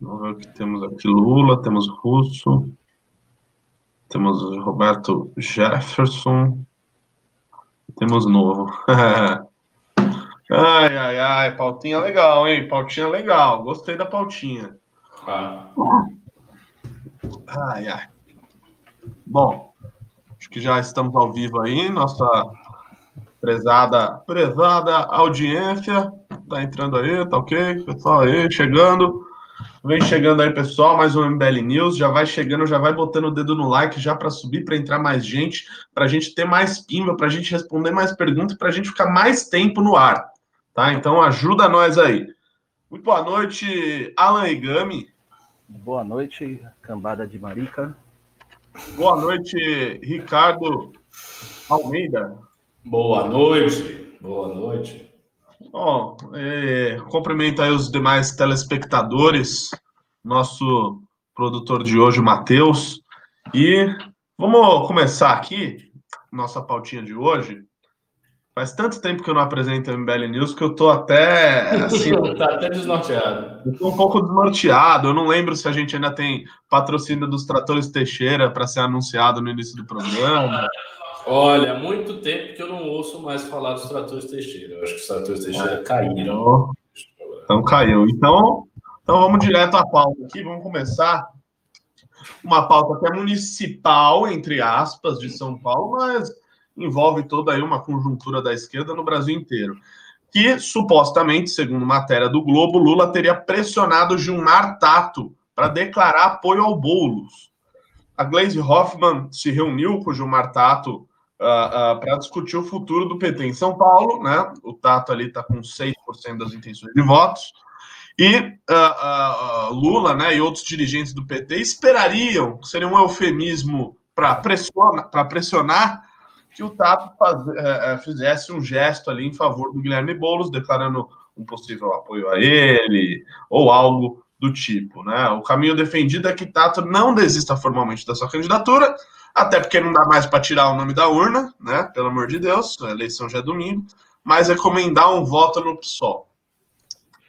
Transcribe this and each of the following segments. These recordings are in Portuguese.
Vamos ver o que temos aqui. Lula, temos Russo, temos Roberto Jefferson, temos novo. ai, ai, ai, pautinha legal, hein? Pautinha legal. Gostei da pautinha. Ah. Ai, ai. Bom, acho que já estamos ao vivo aí, nossa prezada, prezada audiência. Tá entrando aí, tá ok? Pessoal aí, chegando. Vem chegando aí, pessoal, mais um MBL News. Já vai chegando, já vai botando o dedo no like já para subir, para entrar mais gente, para a gente ter mais pimba, para a gente responder mais perguntas, para a gente ficar mais tempo no ar. Tá? Então ajuda nós aí. Muito boa noite, Alan Igami. Boa noite, cambada de marica. Boa noite, Ricardo Almeida. Boa noite. Boa noite. Bom, é, cumprimento aí os demais telespectadores, nosso produtor de hoje, Matheus. E vamos começar aqui, nossa pautinha de hoje. Faz tanto tempo que eu não apresento o MBL News que eu tô até. Assim, tá até desnorteado. Eu tô um pouco desnorteado. Eu não lembro se a gente ainda tem patrocínio dos Tratores Teixeira para ser anunciado no início do programa. Olha, muito tempo que eu não ouço mais falar dos Tratores Teixeira. Eu acho que os Tratores Teixeira é. caíram. Então caiu. Então, então vamos direto à pauta aqui. Vamos começar. Uma pauta que é municipal, entre aspas, de São Paulo, mas envolve toda aí uma conjuntura da esquerda no Brasil inteiro. Que supostamente, segundo matéria do Globo, Lula teria pressionado Gilmar Tato para declarar apoio ao Boulos. A Glaze Hoffman se reuniu com o Gilmar Tato uh, uh, para discutir o futuro do PT em São Paulo, né? O Tato ali está com 6% das intenções de votos. E uh, Lula né, e outros dirigentes do PT esperariam, seria um eufemismo para pressionar, pressionar que o Tato faz, é, fizesse um gesto ali em favor do Guilherme Boulos, declarando um possível apoio a ele, ou algo do tipo. Né? O caminho defendido é que Tato não desista formalmente da sua candidatura, até porque não dá mais para tirar o nome da urna, né? Pelo amor de Deus, a eleição já é domingo, mas recomendar um voto no PSOL.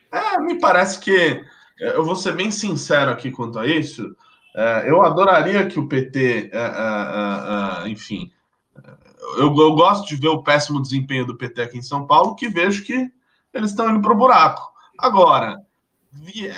É, me parece que eu vou ser bem sincero aqui quanto a isso. É, eu adoraria que o PT, é, é, é, enfim, eu, eu, gosto de ver o péssimo desempenho do PT aqui em São Paulo, que vejo que eles estão indo para o buraco. Agora, via,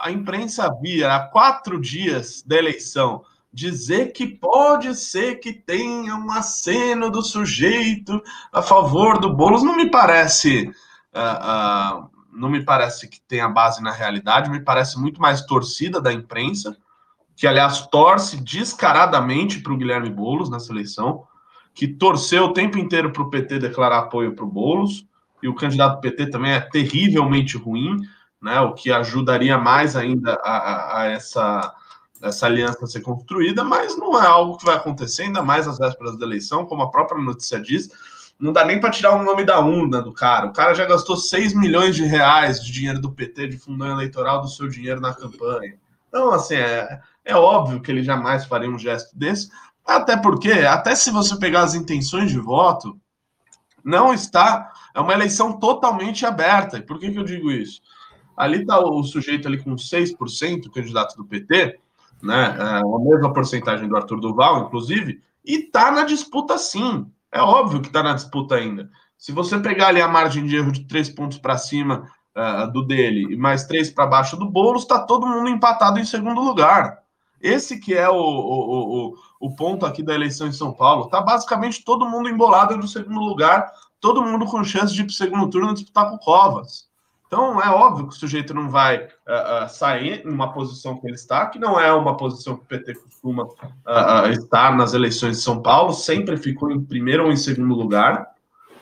a imprensa via há quatro dias da eleição dizer que pode ser que tenha um aceno do sujeito a favor do Boulos. Não me parece uh, uh, não me parece que tenha base na realidade, me parece muito mais torcida da imprensa, que aliás torce descaradamente para o Guilherme Boulos nessa eleição, que torceu o tempo inteiro para o PT declarar apoio para o Boulos, e o candidato PT também é terrivelmente ruim, né, o que ajudaria mais ainda a, a, a essa essa aliança ser construída, mas não é algo que vai acontecer, ainda mais às vésperas da eleição, como a própria notícia diz. Não dá nem para tirar o nome da urna do cara. O cara já gastou 6 milhões de reais de dinheiro do PT, de fundão eleitoral, do seu dinheiro na campanha. Então, assim, é, é óbvio que ele jamais faria um gesto desse, até porque, até se você pegar as intenções de voto, não está. É uma eleição totalmente aberta. Por que, que eu digo isso? Ali está o sujeito ali com 6%, candidato do PT, né? É a mesma porcentagem do Arthur Duval, inclusive, e tá na disputa sim. É óbvio que tá na disputa ainda. Se você pegar ali a margem de erro de três pontos para cima uh, do dele e mais três para baixo do Boulos, está todo mundo empatado em segundo lugar. Esse que é o, o, o, o ponto aqui da eleição em São Paulo. Tá basicamente todo mundo embolado no segundo lugar, todo mundo com chance de ir para o segundo turno disputar com Covas. Então, é óbvio que o sujeito não vai uh, uh, sair numa posição que ele está, que não é uma posição que o PT costuma uh, estar nas eleições de São Paulo, sempre ficou em primeiro ou em segundo lugar,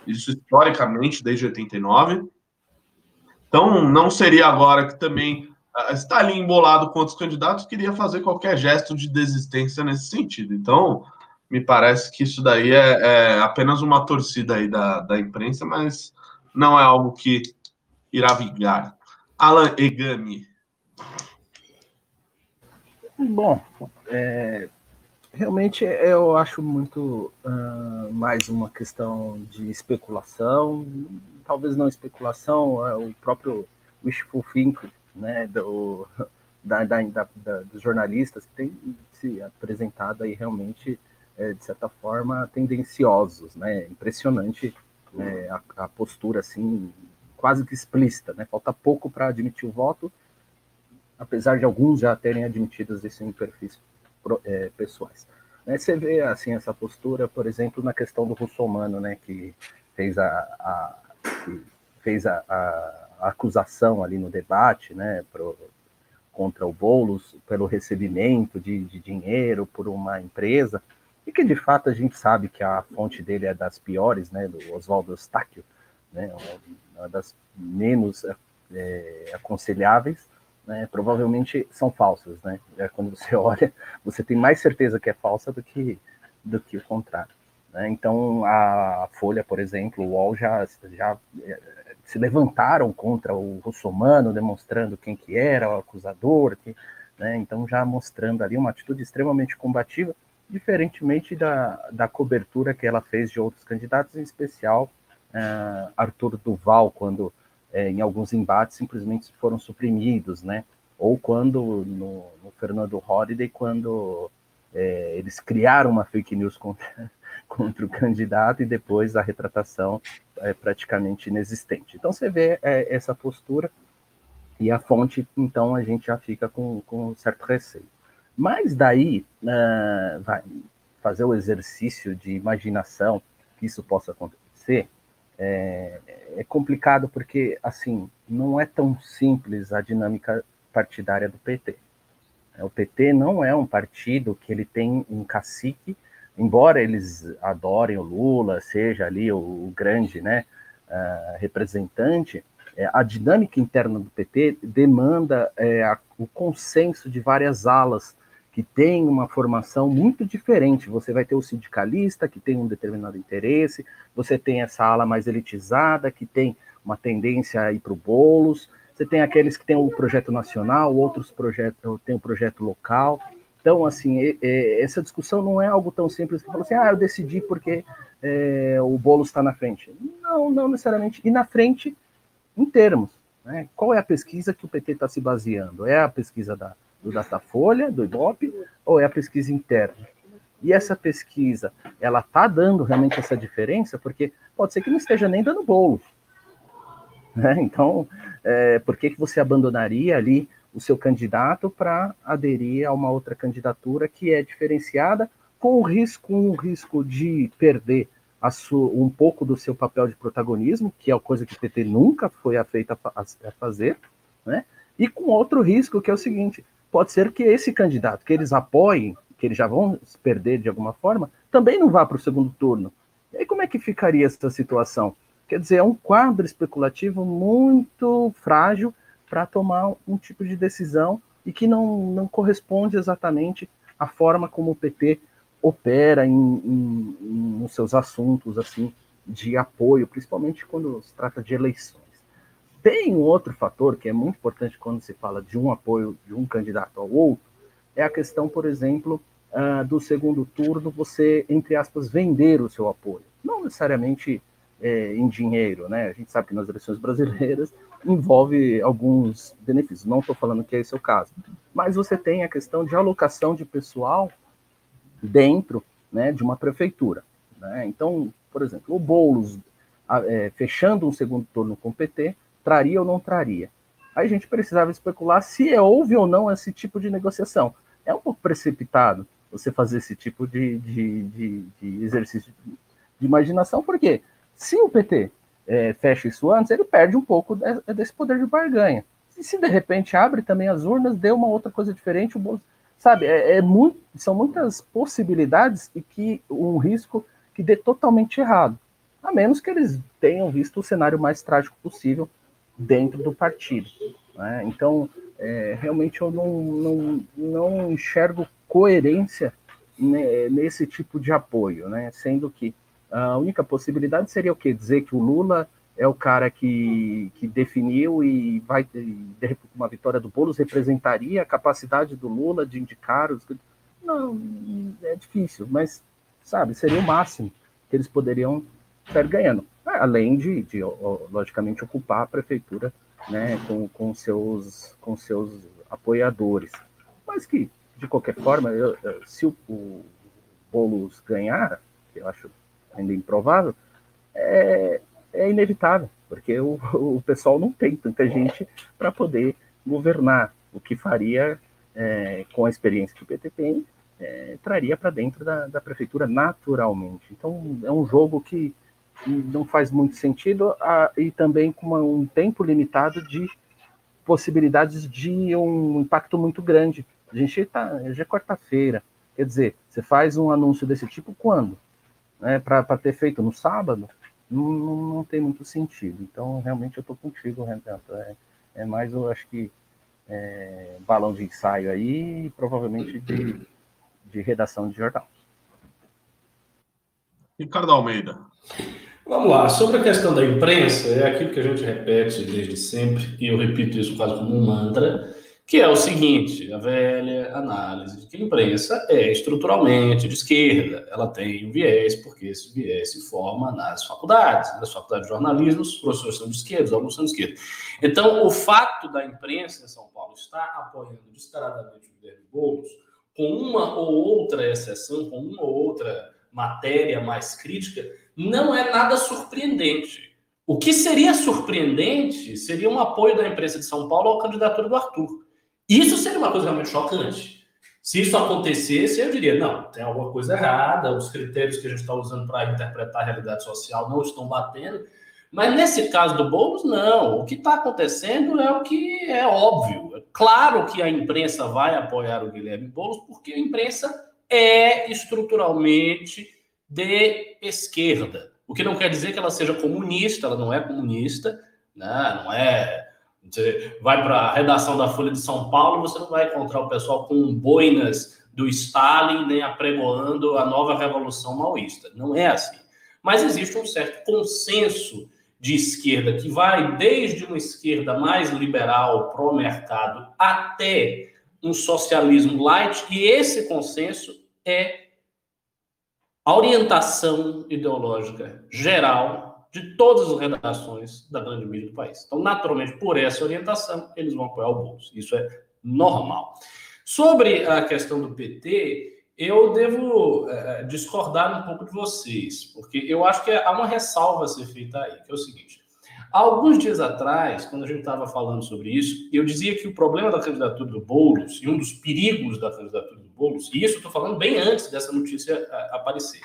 isso historicamente desde 89. Então, não seria agora que também está ali embolado com outros candidatos, queria fazer qualquer gesto de desistência nesse sentido. Então, me parece que isso daí é, é apenas uma torcida aí da, da imprensa, mas não é algo que irá vingar. Alan Egami. Bom, é, realmente eu acho muito uh, mais uma questão de especulação, talvez não especulação, é o próprio wishful thinking, né, do, da, da, da, dos jornalistas que têm se apresentado aí realmente, é, de certa forma, tendenciosos, né? Impressionante né, a, a, postura, assim, quase que explícita, né? Falta pouco para admitir o voto, apesar de alguns já terem admitido isso em perfis é, pessoais. Né, você vê, assim, essa postura, por exemplo, na questão do russomano, né? Que fez a, a que fez a, a, acusação ali no debate, né? Pro, contra o Boulos pelo recebimento de, de, dinheiro por uma empresa, e que de fato a gente sabe que a fonte dele é das piores, né, do Oswaldo Eustáquio, né, uma das menos é, aconselháveis, né, provavelmente são falsas, né, é, quando você olha, você tem mais certeza que é falsa do que, do que o contrário. Né, então, a Folha, por exemplo, o UOL já, já é, se levantaram contra o russomano, demonstrando quem que era o acusador, que, né, então já mostrando ali uma atitude extremamente combativa, diferentemente da, da cobertura que ela fez de outros candidatos, em especial uh, Arthur Duval, quando uh, em alguns embates simplesmente foram suprimidos, né? Ou quando no, no Fernando Holliday, quando uh, eles criaram uma fake news contra, contra o candidato e depois a retratação é praticamente inexistente. Então você vê essa postura e a fonte, então a gente já fica com, com certo receio. Mas daí, uh, vai fazer o exercício de imaginação que isso possa acontecer é, é complicado porque, assim, não é tão simples a dinâmica partidária do PT. O PT não é um partido que ele tem um cacique embora eles adorem o Lula, seja ali o, o grande né, uh, representante, é, a dinâmica interna do PT demanda é, a, o consenso de várias alas que têm uma formação muito diferente. Você vai ter o sindicalista, que tem um determinado interesse, você tem essa ala mais elitizada, que tem uma tendência a ir para o bolos, você tem aqueles que têm o projeto nacional, outros projetos têm o projeto local. Então, assim, essa discussão não é algo tão simples que fala assim, ah, eu decidi porque é, o bolo está na frente. Não, não necessariamente. E na frente, em termos. Né? Qual é a pesquisa que o PT está se baseando? É a pesquisa da, do Datafolha, do Ibope, ou é a pesquisa interna? E essa pesquisa, ela está dando realmente essa diferença, porque pode ser que não esteja nem dando bolo. Né? Então, é, por que, que você abandonaria ali o seu candidato para aderir a uma outra candidatura que é diferenciada com o risco, um risco de perder sua, um pouco do seu papel de protagonismo, que é a coisa que o PT nunca foi afeita a fazer, né? E com outro risco que é o seguinte: pode ser que esse candidato que eles apoiem, que eles já vão perder de alguma forma, também não vá para o segundo turno. E aí como é que ficaria essa situação? Quer dizer, é um quadro especulativo muito frágil para tomar um tipo de decisão e que não, não corresponde exatamente à forma como o PT opera em, em, em, nos seus assuntos assim de apoio, principalmente quando se trata de eleições. Tem um outro fator que é muito importante quando se fala de um apoio de um candidato ao outro, é a questão, por exemplo, uh, do segundo turno, você, entre aspas, vender o seu apoio. Não necessariamente é, em dinheiro, né? A gente sabe que nas eleições brasileiras envolve alguns benefícios. Não estou falando que esse é o caso, mas você tem a questão de alocação de pessoal dentro né, de uma prefeitura. Né? Então, por exemplo, o Boulos é, fechando um segundo turno com o PT, traria ou não traria? Aí a gente precisava especular se houve ou não esse tipo de negociação. É um pouco precipitado você fazer esse tipo de, de, de, de exercício de imaginação, porque se o PT é, fecha isso antes, ele perde um pouco desse poder de barganha. E se de repente abre também as urnas, deu uma outra coisa diferente, o sabe, é, é muito, são muitas possibilidades e que um risco que dê totalmente errado, a menos que eles tenham visto o cenário mais trágico possível dentro do partido. Né? Então, é, realmente eu não, não, não enxergo coerência nesse tipo de apoio, né? sendo que a única possibilidade seria o quê? Dizer que o Lula é o cara que, que definiu e vai ter uma vitória do Boulos representaria a capacidade do Lula de indicar os. Não, é difícil, mas sabe, seria o máximo que eles poderiam estar ganhando. Além de, de logicamente, ocupar a prefeitura né, com, com, seus, com seus apoiadores. Mas que, de qualquer forma, eu, se o, o Boulos ganhar, que eu acho ainda improvável, é, é inevitável, porque o, o pessoal não tem tanta gente para poder governar, o que faria, é, com a experiência que o PT tem, é, traria para dentro da, da, prefeitura naturalmente. Então, é um jogo que não faz muito sentido a, e também com uma, um tempo limitado de possibilidades de um impacto muito grande. A gente está, já é quarta-feira, quer dizer, você faz um anúncio desse tipo quando? Né, para ter feito no sábado? Não, não, tem muito sentido. Então, realmente, eu estou contigo, Renato. É, é mais, eu acho que, é, balão de ensaio aí provavelmente de de redação de jornal. Ricardo Almeida. Vamos lá, sobre a questão da imprensa, é aquilo que a gente repete desde sempre, e eu repito isso quase como um mantra, que é o seguinte: a velha análise de que a imprensa é estruturalmente de esquerda, ela tem um viés, porque esse viés se forma nas faculdades, nas faculdades de jornalismo, os professores são de esquerda, os alunos são de esquerda. Então, o fato da imprensa em São Paulo estar apoiando descaradamente o Guilherme Boulos com uma ou outra exceção, com uma ou outra matéria mais crítica, não é nada surpreendente. O que seria surpreendente seria um apoio da imprensa de São Paulo à candidatura do Arthur. Isso seria uma coisa realmente chocante. Se isso acontecesse, eu diria: não, tem alguma coisa errada, os critérios que a gente está usando para interpretar a realidade social não estão batendo. Mas nesse caso do Boulos, não. O que está acontecendo é o que é óbvio. É claro que a imprensa vai apoiar o Guilherme Boulos, porque a imprensa é estruturalmente de esquerda. O que não quer dizer que ela seja comunista, ela não é comunista, né? não é. Você vai para a redação da Folha de São Paulo, você não vai encontrar o pessoal com boinas do Stalin, nem apregoando a nova revolução maoísta. Não é assim. Mas existe um certo consenso de esquerda, que vai desde uma esquerda mais liberal, pró-mercado, até um socialismo light, e esse consenso é a orientação ideológica geral de todas as redações da grande mídia do país. Então, naturalmente, por essa orientação, eles vão apoiar o Bolso. Isso é normal. Sobre a questão do PT, eu devo é, discordar um pouco de vocês, porque eu acho que há uma ressalva a ser feita aí, que é o seguinte. Há alguns dias atrás, quando a gente estava falando sobre isso, eu dizia que o problema da candidatura do Boulos, e um dos perigos da candidatura Boulos, e isso estou falando bem antes dessa notícia é, aparecer,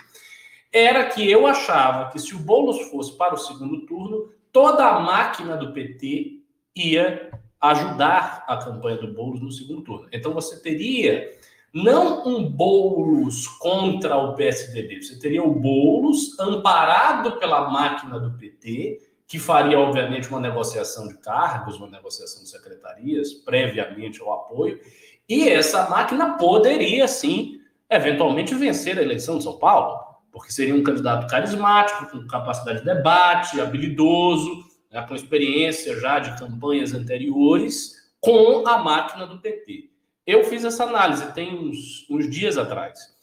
era que eu achava que se o Boulos fosse para o segundo turno, toda a máquina do PT ia ajudar a campanha do Boulos no segundo turno. Então você teria não um Boulos contra o PSDB. Você teria o Boulos amparado pela máquina do PT, que faria, obviamente, uma negociação de cargos, uma negociação de secretarias, previamente ao apoio, e essa máquina poderia, sim, eventualmente vencer a eleição de São Paulo, porque seria um candidato carismático, com capacidade de debate, habilidoso, né, com experiência já de campanhas anteriores, com a máquina do PT. Eu fiz essa análise tem uns, uns dias atrás.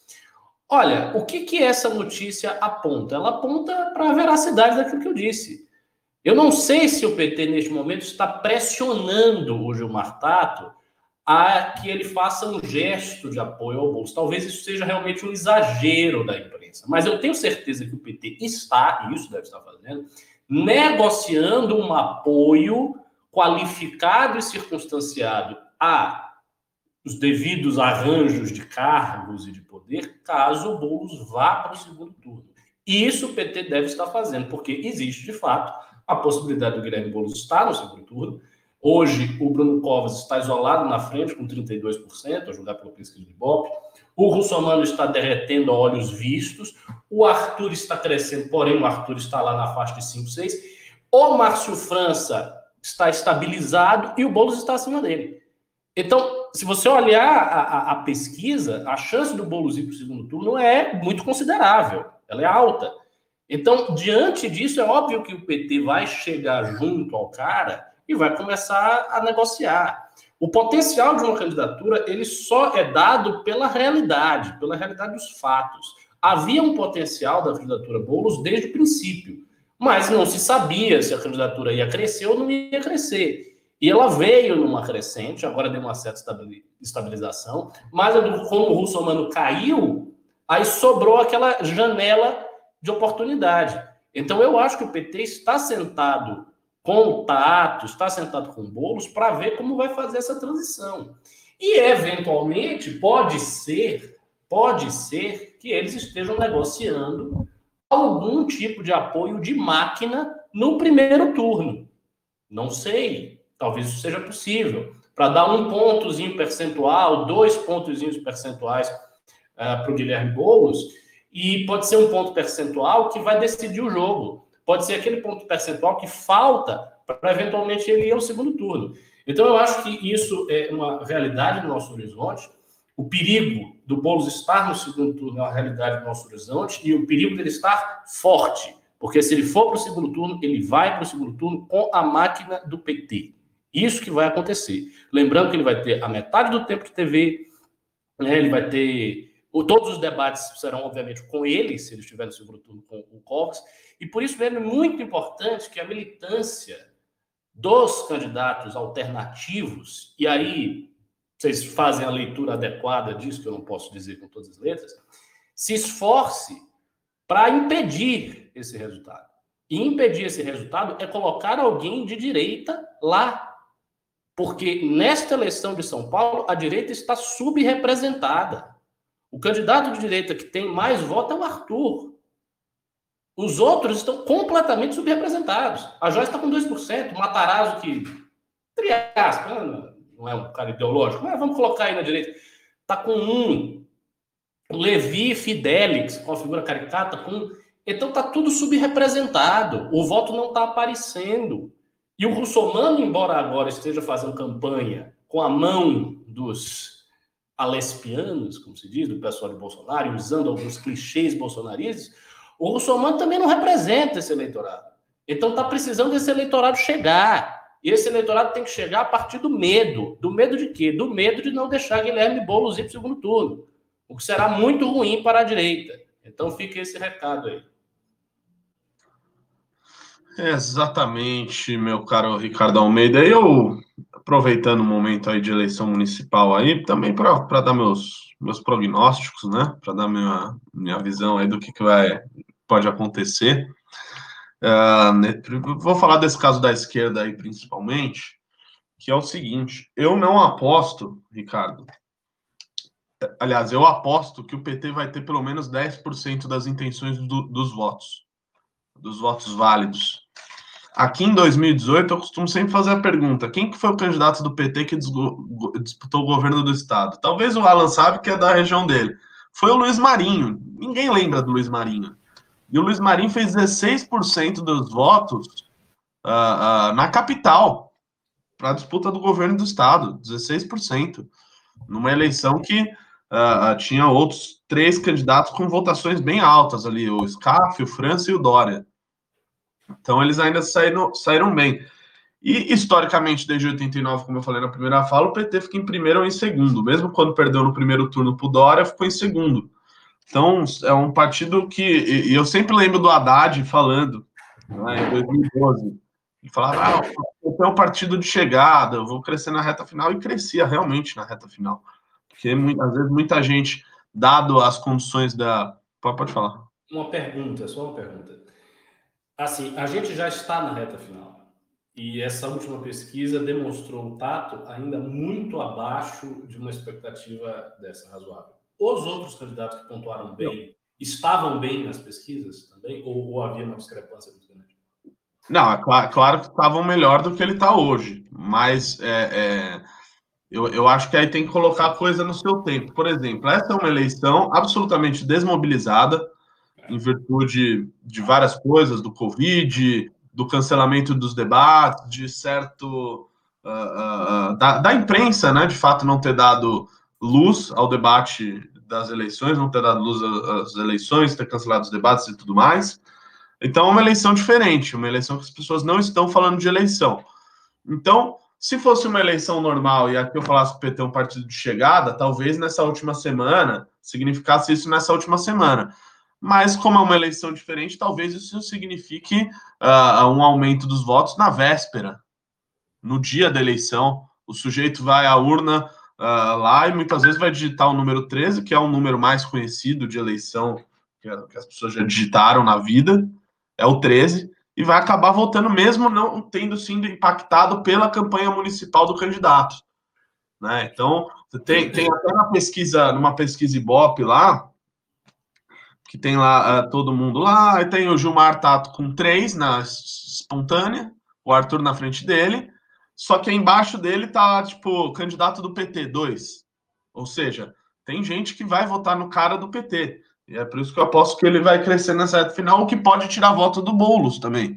Olha, o que, que essa notícia aponta? Ela aponta para a veracidade daquilo que eu disse. Eu não sei se o PT, neste momento, está pressionando o Gilmar Tato a que ele faça um gesto de apoio ao bolso. Talvez isso seja realmente um exagero da imprensa. Mas eu tenho certeza que o PT está, e isso deve estar fazendo, negociando um apoio qualificado e circunstanciado a os devidos arranjos de cargos e de poder, caso o Boulos vá para o segundo turno. E isso o PT deve estar fazendo, porque existe, de fato, a possibilidade do Guilherme Boulos estar no segundo turno. Hoje, o Bruno Covas está isolado na frente, com 32%, a julgar pela pesquisa de Ibope. O Russomano está derretendo a olhos vistos. O Arthur está crescendo, porém o Arthur está lá na faixa de 5, 6. O Márcio França está estabilizado e o Boulos está acima dele. Então, se você olhar a, a, a pesquisa, a chance do Boulos ir para o segundo turno é muito considerável, ela é alta. Então, diante disso, é óbvio que o PT vai chegar junto ao cara e vai começar a negociar. O potencial de uma candidatura, ele só é dado pela realidade, pela realidade dos fatos. Havia um potencial da candidatura Boulos desde o princípio, mas não se sabia se a candidatura ia crescer ou não ia crescer. E ela veio numa crescente, agora deu uma certa estabilização, mas como o Russomano caiu, aí sobrou aquela janela de oportunidade. Então eu acho que o PT está sentado Tato, está sentado com o Boulos para ver como vai fazer essa transição. E eventualmente pode ser, pode ser que eles estejam negociando algum tipo de apoio de máquina no primeiro turno. Não sei, talvez isso seja possível. Para dar um pontozinho percentual, dois pontozinhos percentuais uh, para o Guilherme Boulos, e pode ser um ponto percentual que vai decidir o jogo. Pode ser aquele ponto percentual que falta para eventualmente ele ir ao segundo turno. Então eu acho que isso é uma realidade no nosso horizonte. O perigo do Boulos estar no segundo turno é uma realidade do nosso horizonte e o perigo dele estar forte, porque se ele for para o segundo turno, ele vai para o segundo turno com a máquina do PT. Isso que vai acontecer. Lembrando que ele vai ter a metade do tempo de TV, né, ele vai ter. Todos os debates serão, obviamente, com ele, se ele estiver no segundo turno com o Covas. E por isso mesmo é muito importante que a militância dos candidatos alternativos, e aí vocês fazem a leitura adequada disso, que eu não posso dizer com todas as letras, se esforce para impedir esse resultado. E impedir esse resultado é colocar alguém de direita lá. Porque nesta eleição de São Paulo, a direita está subrepresentada. O candidato de direita que tem mais voto é o Arthur. Os outros estão completamente subrepresentados. A Joyce está com 2%, o Matarazzo, que, entre aspas, não é um cara ideológico, mas vamos colocar aí na direita, está com 1. O Levi Fidelix, com a figura caricata, com. Então está tudo subrepresentado. O voto não está aparecendo. E o Russomano, embora agora esteja fazendo campanha com a mão dos alespianos, como se diz, do pessoal de Bolsonaro, usando alguns clichês bolsonaristas, o Russomano também não representa esse eleitorado. Então está precisando desse eleitorado chegar. E esse eleitorado tem que chegar a partir do medo. Do medo de quê? Do medo de não deixar Guilherme Boulos ir para o segundo turno. O que será muito ruim para a direita. Então fica esse recado aí. Exatamente, meu caro Ricardo Almeida. Eu, aproveitando o momento aí de eleição municipal aí, também para dar meus, meus prognósticos, né? Para dar minha, minha visão aí do que, que vai, pode acontecer. Uh, vou falar desse caso da esquerda aí, principalmente, que é o seguinte: eu não aposto, Ricardo. Aliás, eu aposto que o PT vai ter pelo menos 10% das intenções do, dos votos, dos votos válidos. Aqui em 2018, eu costumo sempre fazer a pergunta: quem que foi o candidato do PT que disputou o governo do estado? Talvez o Alan sabe que é da região dele. Foi o Luiz Marinho. Ninguém lembra do Luiz Marinho. E o Luiz Marinho fez 16% dos votos uh, uh, na capital para a disputa do governo do estado. 16%. Numa eleição que uh, tinha outros três candidatos com votações bem altas ali: o Scaff, o França e o Dória. Então eles ainda saíram, saíram bem. E historicamente, desde 89, como eu falei na primeira fala, o PT fica em primeiro ou em segundo. Mesmo quando perdeu no primeiro turno para o Dória, ficou em segundo. Então é um partido que. E eu sempre lembro do Haddad falando, né, em 2012. Ele falava, ah, é um partido de chegada, eu vou crescer na reta final, e crescia realmente na reta final. Porque às vezes muita gente, dado as condições da. Pode falar. Uma pergunta, só uma pergunta. Assim, a gente já está na reta final. E essa última pesquisa demonstrou um tato ainda muito abaixo de uma expectativa dessa razoável. Os outros candidatos que pontuaram bem estavam bem nas pesquisas também? Ou, ou havia uma discrepância muito grande? Não, é claro, claro que estavam melhor do que ele está hoje. Mas é, é, eu, eu acho que aí tem que colocar a coisa no seu tempo. Por exemplo, essa é uma eleição absolutamente desmobilizada em virtude de várias coisas, do Covid, do cancelamento dos debates, de certo. Uh, uh, da, da, imprensa, né, de fato, não ter dado luz ao debate das eleições, não ter dado luz às eleições, ter cancelado os debates e tudo mais. Então, é uma eleição diferente, uma eleição que as pessoas não estão falando de eleição. Então, se fosse uma eleição normal e aqui eu falasse que o PT é um partido de chegada, talvez nessa última semana significasse isso nessa última semana. Mas como é uma eleição diferente, talvez isso signifique uh, um aumento dos votos na véspera, no dia da eleição. O sujeito vai à urna uh, lá e muitas vezes vai digitar o número 13, que é o número mais conhecido de eleição que as pessoas já digitaram na vida, é o 13, e vai acabar votando mesmo não tendo sido impactado pela campanha municipal do candidato. Né? Então, tem, tem até na pesquisa, numa pesquisa Ibope lá, que tem lá uh, todo mundo lá, e tem o Gilmar Tato com três na espontânea, o Arthur na frente dele, só que embaixo dele tá, tipo, candidato do PT, dois. Ou seja, tem gente que vai votar no cara do PT. E é por isso que eu aposto que ele vai crescer nessa reta final, o que pode tirar voto do Boulos também.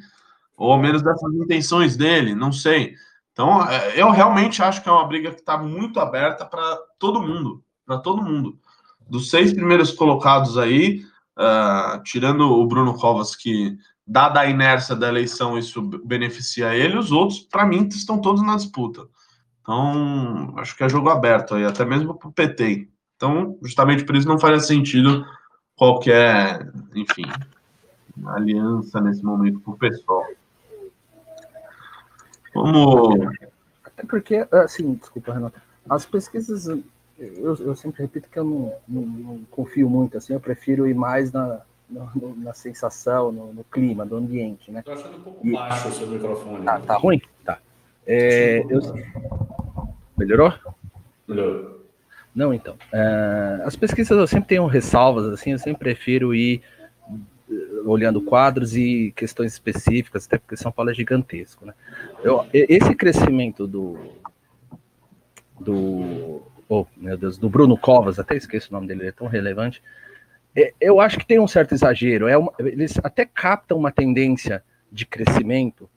Ou ao menos dessas intenções dele, não sei. Então, é, eu realmente acho que é uma briga que está muito aberta para todo mundo. Para todo mundo. Dos seis primeiros colocados aí, uh, tirando o Bruno Covas, que, dada a inércia da eleição, isso beneficia ele, os outros, para mim, estão todos na disputa. Então, acho que é jogo aberto aí, até mesmo para o PT. Então, justamente por isso não faria sentido qualquer, enfim, aliança nesse momento com o pessoal. Vamos. Até porque, assim, desculpa, Renato, as pesquisas, eu, eu sempre repito que eu não, não, não, confio muito, assim, eu prefiro ir mais na, na, na sensação, no, no, clima, do ambiente, né? Tô achando um pouco e... baixo o seu microfone. Ah, tá ruim? Tá. É, eu... Melhorou? Melhorou. Não, então. Uh, as pesquisas eu sempre tenho ressalvas, assim, eu sempre prefiro ir eh, olhando quadros e questões específicas, até porque São Paulo é gigantesco, né? Eu, esse crescimento do do oh, meu Deus, do Bruno Covas, até esqueço o nome dele, ele é tão relevante. É, eu acho que tem um certo exagero. É uma, eles até captam uma tendência de crescimento,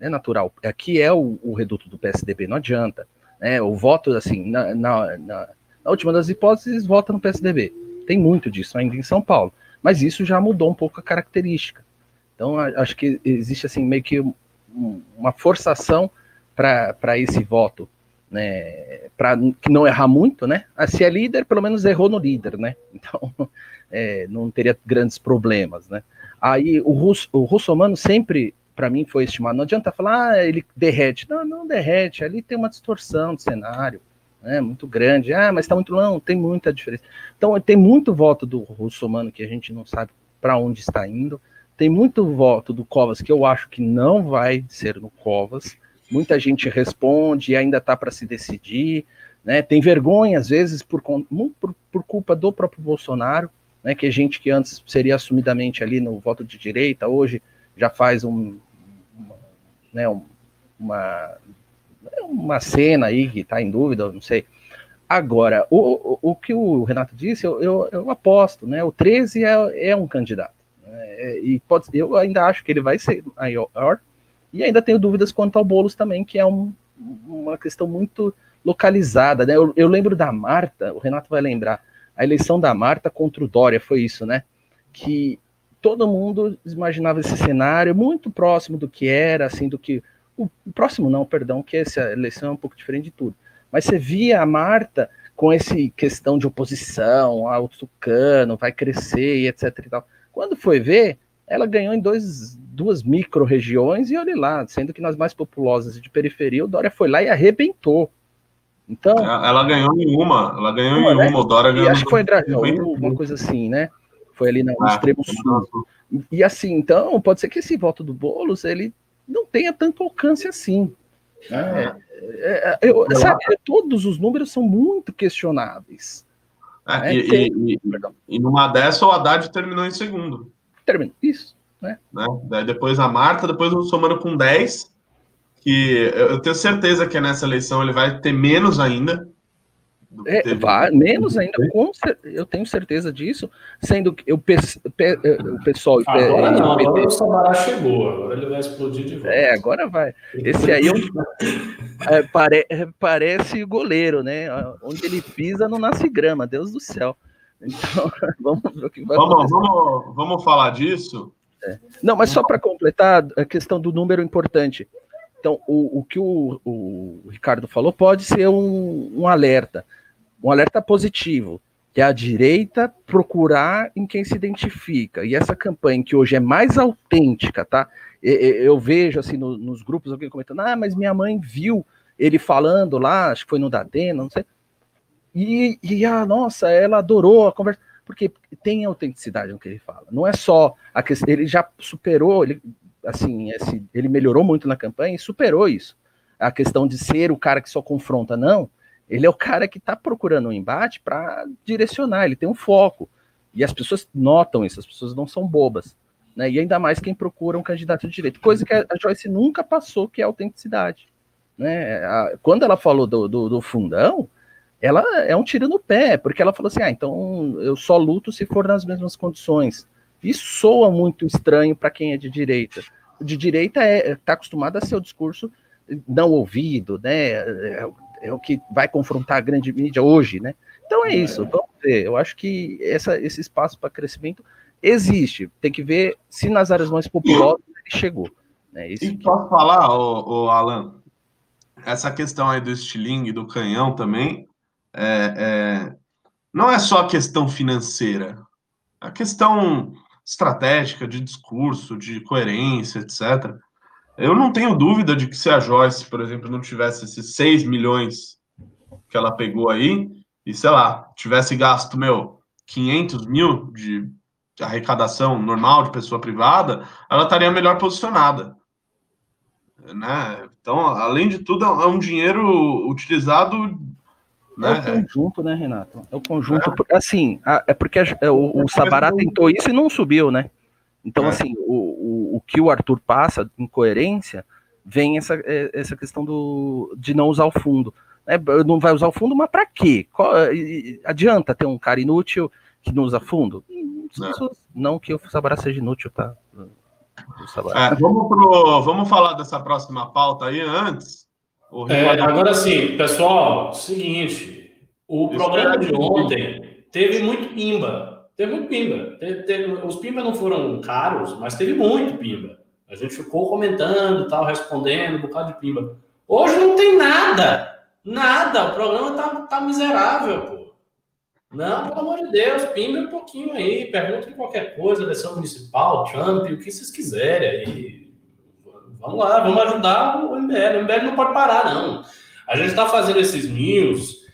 é natural. Aqui é o, o reduto do PSDB, não adianta. Né? O voto, assim, na, na, na na última das hipóteses, vota no PSDB. Tem muito disso ainda em São Paulo. Mas isso já mudou um pouco a característica. Então, acho que existe assim meio que uma forçação para esse voto, né? Para não errar muito, né? Ah, se é líder, pelo menos errou no líder, né? Então, é, não teria grandes problemas, né? Aí o, russo, o russomano sempre, para mim, foi estimado. Não adianta falar, ah, ele derrete. Não, não derrete. Ali tem uma distorção do cenário né, muito grande. Ah, mas está muito longo, tem muita diferença. Então, tem muito voto do russomano que a gente não sabe para onde está indo. Tem muito voto do Covas que eu acho que não vai ser no Covas. Muita gente responde e ainda está para se decidir. Né? Tem vergonha, às vezes, por, por, por culpa do próprio Bolsonaro, né? que é gente que antes seria assumidamente ali no voto de direita, hoje já faz um, uma, né, uma uma cena aí que está em dúvida, não sei. Agora, o, o, o, que o Renato disse, eu, eu, eu aposto, né? O 13 é, é um candidato. Né? E pode, eu ainda acho que ele vai ser maior, e ainda tenho dúvidas quanto ao Boulos também, que é um, uma questão muito localizada. Né? Eu, eu, lembro da Marta, o Renato vai lembrar, a eleição da Marta contra o Dória foi isso, né? Que todo mundo imaginava esse cenário muito próximo do que era, assim, do que o, próximo não, perdão, que essa eleição é um pouco diferente de tudo. Mas você via a Marta com esse questão de oposição, ah, o Tucano vai crescer e etc e tal. Quando foi ver, ela ganhou em dois, duas micro-regiões e olha lá, sendo que nas mais populosas de periferia, o Dória foi lá e arrebentou. Então, ela ganhou em uma, ela ganhou uma, em né? uma, o Dória ganhou. E acho que foi em uma coisa assim, né? Foi ali no é, extremo sul. E, assim, então, pode ser que esse voto do Boulos, ele não tenha tanto alcance assim. Né? É, é, eu, sabe, todos os números são muito questionáveis. É, né? e, Tem, e, e, numa dessa, o Haddad terminou em segundo. Terminou, isso. Né? né? Daí depois a Marta, depois o somando com 10, que eu tenho certeza que nessa eleição ele vai ter menos ainda. É, vai, menos ainda, com, eu tenho certeza disso, sendo que eu, pe, pe, eh, o pessoal. Agora não, agora o Sabará chegou, agora ele vai explodir de volta. É, agora vai. Esse aí é, um, é, pare, parece goleiro, né? Onde ele pisa não nasce grama, Deus do céu. Então, vamos ver o que vai vamos, vamos, vamos falar disso? É. Não, mas só para completar a questão do número importante. Então, o, o que o, o, Ricardo falou pode ser um, um alerta um alerta positivo, que é a direita procurar em quem se identifica. E essa campanha que hoje é mais autêntica, tá? Eu vejo assim no, nos grupos alguém comentando: ah, mas minha mãe viu ele falando lá, acho que foi no Datena, não sei. E, e a nossa, ela adorou a conversa, porque tem autenticidade no que ele fala. Não é só a questão, ele já superou, ele, assim, esse, ele melhorou muito na campanha e superou isso. A questão de ser o cara que só confronta, não. Ele é o cara que está procurando um embate para direcionar, ele tem um foco. E as pessoas notam isso, as pessoas não são bobas. Né? E ainda mais quem procura um candidato de direito, coisa que a Joyce nunca passou, que é a autenticidade. Né? A, quando ela falou do, do, do, fundão, ela é um tiro no pé, porque ela falou assim: ah, então eu só luto se for nas mesmas condições. Isso soa muito estranho para quem é de direita. De direita é está acostumado a ser o discurso não ouvido, né? É, é, o que vai confrontar a grande mídia hoje, né? Então é isso. Vamos ver. Eu acho que essa, esse espaço para crescimento existe. Tem que ver se nas áreas mais populosas ele chegou. Né? Isso e que... posso falar, ô, ô, Alan, essa questão aí do estilingue, do canhão também, é, é, não é só a questão financeira, a questão estratégica, de discurso, de coerência, etc. Eu não tenho dúvida de que se a Joyce, por exemplo, não tivesse esses 6 milhões que ela pegou aí, e sei lá, tivesse gasto, meu, 500 mil de arrecadação normal de pessoa privada, ela estaria melhor posicionada. Né? Então, além de tudo, é um dinheiro utilizado. Né? É o conjunto, né, Renato? É o conjunto. É. Assim, é porque é, o, o Sabará tentou isso e não subiu, né? Então, é. assim, o, o, o que o Arthur passa em coerência vem essa, é, essa questão do, de não usar o fundo. É, não vai usar o fundo, mas para quê? Qual, adianta ter um cara inútil que não usa fundo? Não, não que o Sabará seja inútil, tá? É, vamos, pro, vamos falar dessa próxima pauta aí antes. É, agora sim, pessoal, seguinte, o programa de ontem teve muito pimba. Teve muito pimba. Teve, teve, os pimba não foram caros, mas teve muito pimba. A gente ficou comentando, tal, respondendo, um bocado de pimba. Hoje não tem nada. Nada. O programa tá, tá miserável, pô. Não, pelo amor de Deus, pimba um pouquinho aí, perguntem qualquer coisa, eleição municipal, Trump, o que vocês quiserem aí. Vamos lá, vamos ajudar o MBL. O MBL não pode parar, não. A gente está fazendo esses news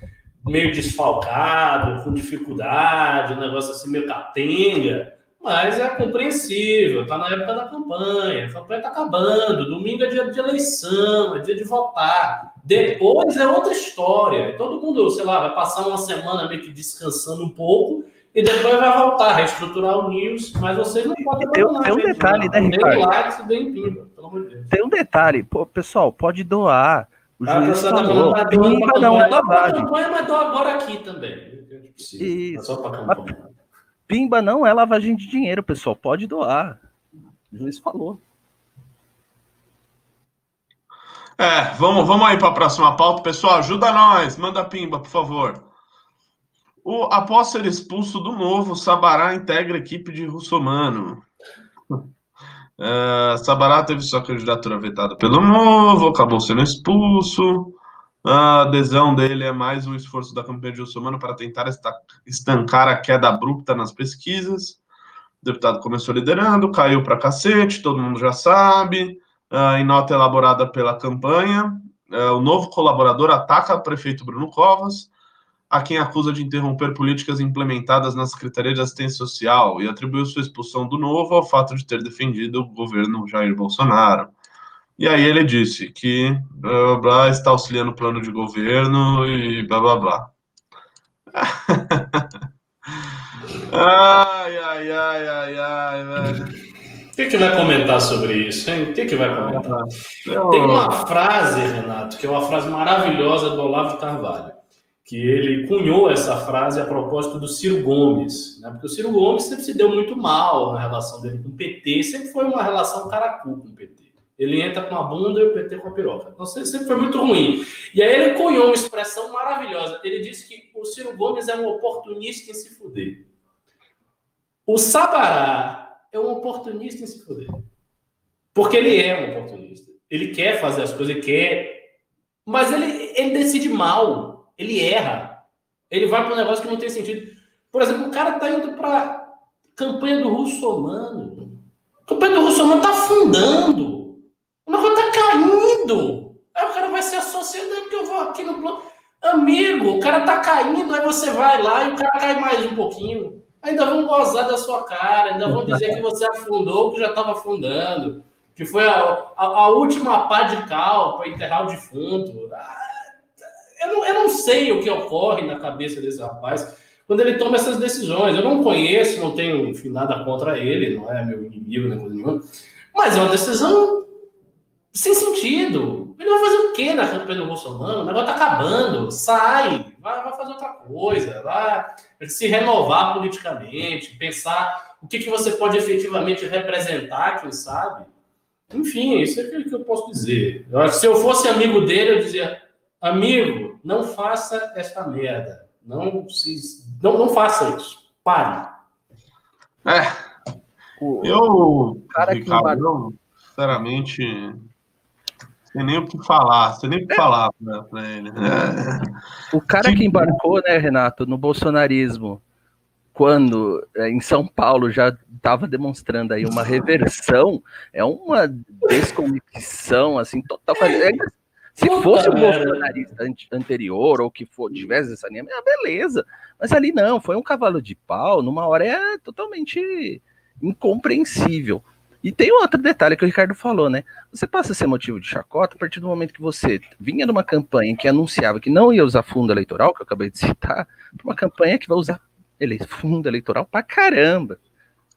meio desfalcado, com dificuldade, um negócio assim meio catenga, mas é compreensível, está na época da campanha, a campanha está acabando, domingo é dia de eleição, é dia de votar. Depois é outra história. Todo mundo, sei lá, vai passar uma semana meio que descansando um pouco e depois vai voltar, reestruturar o news, mas vocês não podem tem, tem um detalhe, né, Ricardo? Likes, pimba, pelo amor de Deus. Tem um detalhe, Pô, pessoal, pode doar. O ah, juiz falou, tá pimba não é lavagem. Campanha, mas dou agora aqui também. Isso. É pimba não é lavagem de dinheiro, pessoal, pode doar. O juiz falou. É, vamos, vamos aí para a próxima pauta. Pessoal, ajuda nós. Manda pimba, por favor. O, após ser expulso do novo, Sabará integra a equipe de Russomano. Uh, Sabará teve sua candidatura vetada pelo novo, acabou sendo expulso. A adesão dele é mais um esforço da campanha de Russomano para tentar estancar a queda abrupta nas pesquisas. O deputado começou liderando, caiu para cacete, todo mundo já sabe. Uh, em nota elaborada pela campanha, uh, o novo colaborador ataca o prefeito Bruno Covas, a quem acusa de interromper políticas implementadas na Secretaria de Assistência Social e atribuiu sua expulsão do novo ao fato de ter defendido o governo Jair Bolsonaro. E aí ele disse que blá, blá, blá está auxiliando o plano de governo e blá blá blá. ai, ai, ai, ai, ai, velho. O que, que vai comentar sobre isso, hein? O que, que vai comentar? Tem uma frase, Renato, que é uma frase maravilhosa do Olavo Carvalho, que ele cunhou essa frase a propósito do Ciro Gomes, né? Porque o Ciro Gomes sempre se deu muito mal na relação dele com o PT, sempre foi uma relação caracu com o PT. Ele entra com a bunda e o PT com a piroca. Então sempre foi muito ruim. E aí ele cunhou uma expressão maravilhosa. Ele disse que o Ciro Gomes é um oportunista em se fuder. O Sabará é um oportunista em se fuder. Porque ele é um oportunista. Ele quer fazer as coisas, ele quer. Mas ele, ele decide mal. Ele erra. Ele vai para um negócio que não tem sentido. Por exemplo, o cara tá indo para campanha do Russomano. A campanha do Russomano tá afundando. O negócio tá caindo. Aí o cara vai se associando, porque eu vou aqui no plano. Amigo, o cara tá caindo, aí você vai lá e o cara cai mais um pouquinho. Ainda vão gozar da sua cara, ainda vão dizer que você afundou, que já estava afundando, que foi a, a, a, última pá de cal para enterrar o defunto. Ah, eu não, eu não sei o que ocorre na cabeça desse rapaz quando ele toma essas decisões. Eu não conheço, não tenho enfim, nada contra ele, não é meu inimigo, nem coisa nenhuma, mas é uma decisão sem sentido. Ele vai fazer o quê na campanha do Bolsonaro? O negócio tá acabando. Sai, vai, vai fazer outra coisa, vai se renovar politicamente, pensar o que, que você pode efetivamente representar, quem sabe. Enfim, isso é o que eu posso dizer. Se eu fosse amigo dele, eu dizia: amigo, não faça esta merda. Não, se, não, não faça isso. Pare. É. Eu, cara Ricardo, que... sinceramente, sem nem o que falar, sem nem o que falar pra, pra ele. O cara que embarcou, né, Renato, no bolsonarismo, quando é, em São Paulo já estava demonstrando aí uma reversão, é uma desconexão, assim, total. É, se fosse o bolsonarista anterior ou que for, tivesse essa linha, é beleza. Mas ali não, foi um cavalo de pau, numa hora é totalmente incompreensível. E tem outro detalhe que o Ricardo falou, né? Você passa a ser motivo de chacota a partir do momento que você vinha numa campanha que anunciava que não ia usar fundo eleitoral, que eu acabei de citar, para uma campanha que vai usar ele, fundo eleitoral pra caramba.